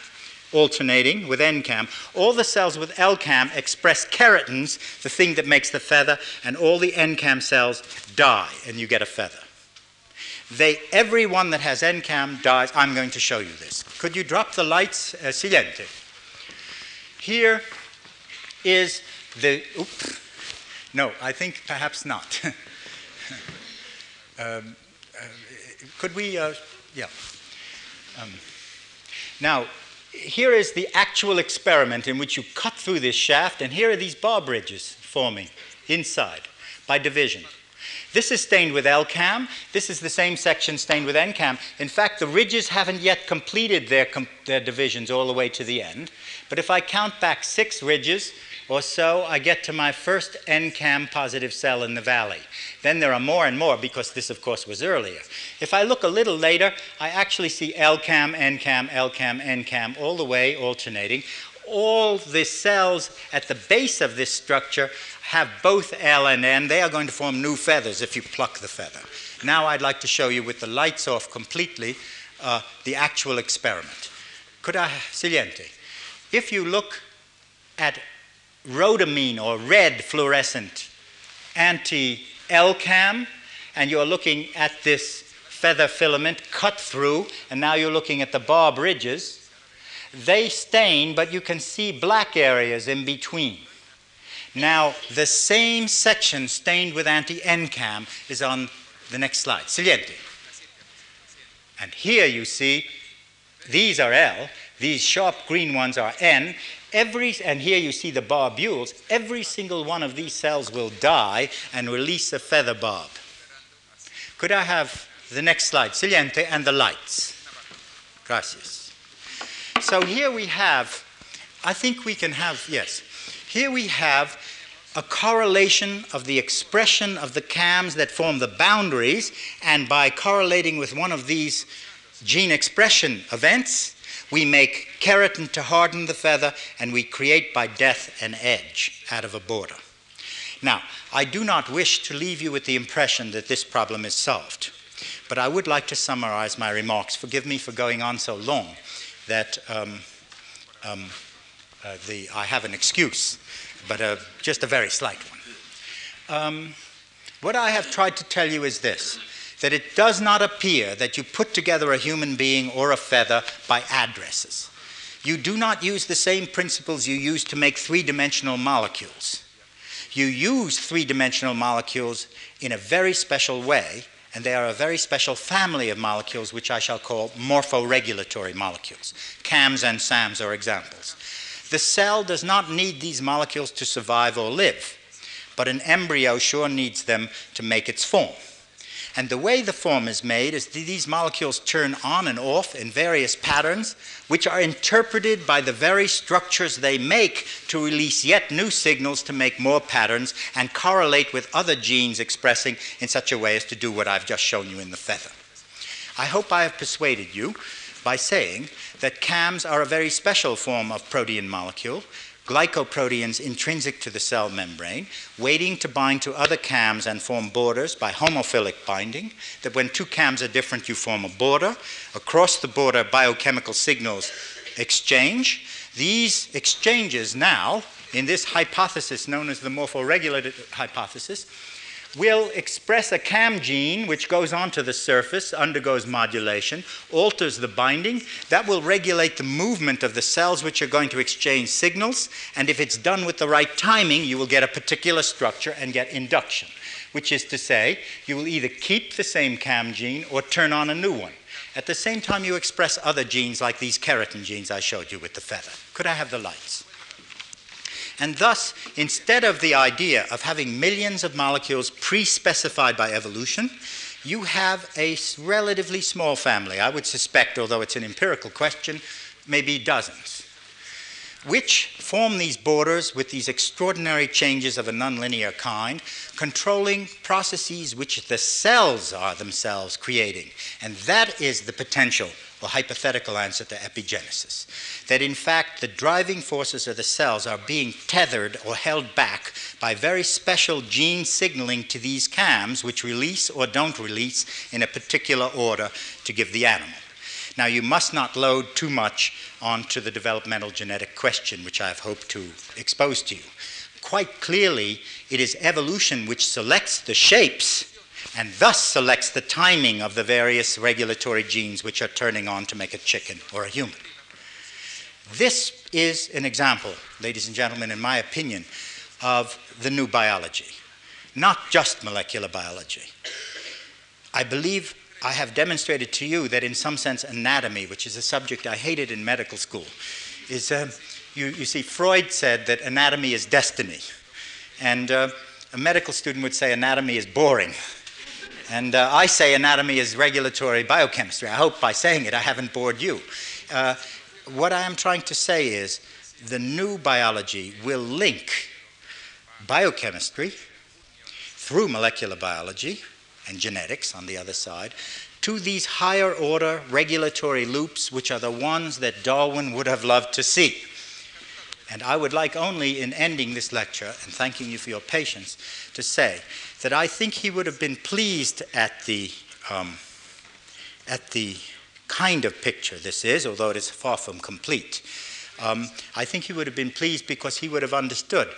alternating with NCAM, all the cells with LCAM express keratins, the thing that makes the feather, and all the NCAM cells die, and you get a feather. They, every one that has NCAM dies. I'm going to show you this. Could you drop the lights? Uh. Here is the. Oops. No, I think perhaps not. Um, uh, could we, uh, yeah. Um, now, here is the actual experiment in which you cut through this shaft, and here are these barb ridges forming inside by division. This is stained with LCAM. This is the same section stained with NCAM. In fact, the ridges haven't yet completed their, com- their divisions all the way to the end. But if I count back six ridges, or so, I get to my first NCAM positive cell in the valley. Then there are more and more because this, of course, was earlier. If I look a little later, I actually see LCAM, NCAM, LCAM, NCAM, all the way alternating. All the cells at the base of this structure have both L and N. They are going to form new feathers if you pluck the feather. Now I'd like to show you with the lights off completely uh, the actual experiment. Could I? If you look at rhodamine or red fluorescent anti LCAM, and you're looking at this feather filament cut through, and now you're looking at the barb ridges. They stain, but you can see black areas in between. Now, the same section stained with anti NCAM is on the next slide. Siguiente. And here you see these are L, these sharp green ones are N, Every, and here you see the barbules, every single one of these cells will die and release a feather barb. Could I have the next slide, Siguiente, and the lights? Gracias. So here we have, I think we can have, yes, here we have a correlation of the expression of the cams that form the boundaries, and by correlating with one of these gene expression events, we make keratin to harden the feather, and we create by death an edge out of a border. Now, I do not wish to leave you with the impression that this problem is solved, but I would like to summarize my remarks. Forgive me for going on so long that um, um, uh, the, I have an excuse, but uh, just a very slight one. Um, what I have tried to tell you is this that it does not appear that you put together a human being or a feather by addresses. You do not use the same principles you use to make three dimensional molecules. You use three dimensional molecules in a very special way, and they are a very special family of molecules, which I shall call morphoregulatory molecules. CAMs and SAMs are examples. The cell does not need these molecules to survive or live but an embryo sure needs them to make its form. And the way the form is made is that these molecules turn on and off in various patterns, which are interpreted by the very structures they make to release yet new signals to make more patterns and correlate with other genes expressing in such a way as to do what I've just shown you in the feather. I hope I have persuaded you by saying that CAMs are a very special form of protein molecule glycoproteins intrinsic to the cell membrane, waiting to bind to other CAMs and form borders by homophilic binding, that when two CAMs are different, you form a border. Across the border, biochemical signals exchange. These exchanges now, in this hypothesis known as the morphoregulator hypothesis, will express a CAM gene which goes onto the surface, undergoes modulation, alters the binding. That will regulate the movement of the cells which are going to exchange signals. And if it's done with the right timing, you will get a particular structure and get induction, which is to say, you will either keep the same CAM gene or turn on a new one. At the same time, you express other genes like these keratin genes I showed you with the feather. Could I have the lights? And thus, instead of the idea of having millions of molecules pre specified by evolution, you have a relatively small family. I would suspect, although it's an empirical question, maybe dozens, which form these borders with these extraordinary changes of a nonlinear kind, controlling processes which the cells are themselves creating. And that is the potential or hypothetical answer to epigenesis. That in fact, the driving forces of the cells are being tethered or held back by very special gene signaling to these CAMs, which release or don't release in a particular order to give the animal. Now, you must not load too much onto the developmental genetic question, which I have hoped to expose to you. Quite clearly, it is evolution which selects the shapes and thus selects the timing of the various regulatory genes which are turning on to make a chicken or a human. This is an example, ladies and gentlemen, in my opinion, of the new biology, not just molecular biology. I believe I have demonstrated to you that, in some sense, anatomy, which is a subject I hated in medical school, is uh, you, you, see, Freud said that anatomy is destiny. And uh, a medical student would say anatomy is boring. And uh, I say anatomy is regulatory biochemistry. I hope by saying it I haven't bored you. Uh, what I am trying to say is the new biology will link biochemistry through molecular biology and genetics on the other side to these higher order regulatory loops, which are the ones that Darwin would have loved to see. And I would like only, in ending this lecture and thanking you for your patience, to say that I think he would have been pleased at the, um, at the kind of picture this is, although it is far from complete. Um, I think he would have been pleased because he would have understood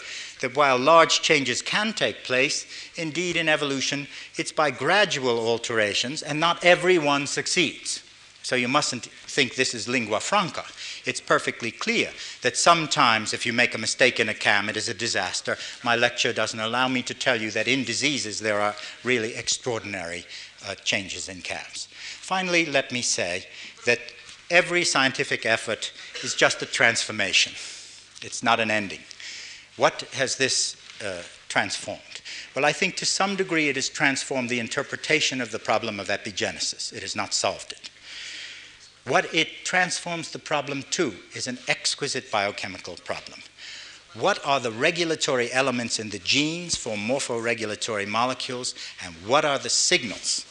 that while large changes can take place, indeed in evolution, it's by gradual alterations and not everyone succeeds. So you mustn't think this is lingua franca it's perfectly clear that sometimes if you make a mistake in a cam, it is a disaster. My lecture doesn't allow me to tell you that in diseases there are really extraordinary uh, changes in cams. Finally, let me say that every scientific effort is just a transformation. It's not an ending. What has this uh, transformed? Well, I think to some degree it has transformed the interpretation of the problem of epigenesis. It has not solved it. What it transforms the problem to is an exquisite biochemical problem. What are the regulatory elements in the genes for morphoregulatory molecules, and what are the signals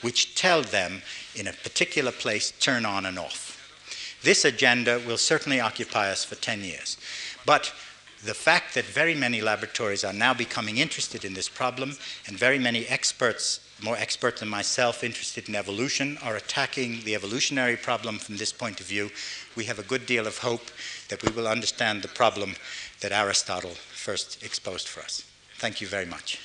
which tell them in a particular place turn on and off? This agenda will certainly occupy us for 10 years. But the fact that very many laboratories are now becoming interested in this problem and very many experts more expert than myself interested in evolution are attacking the evolutionary problem from this point of view, we have a good deal of hope that we will understand the problem that Aristotle first exposed for us. Thank you very much.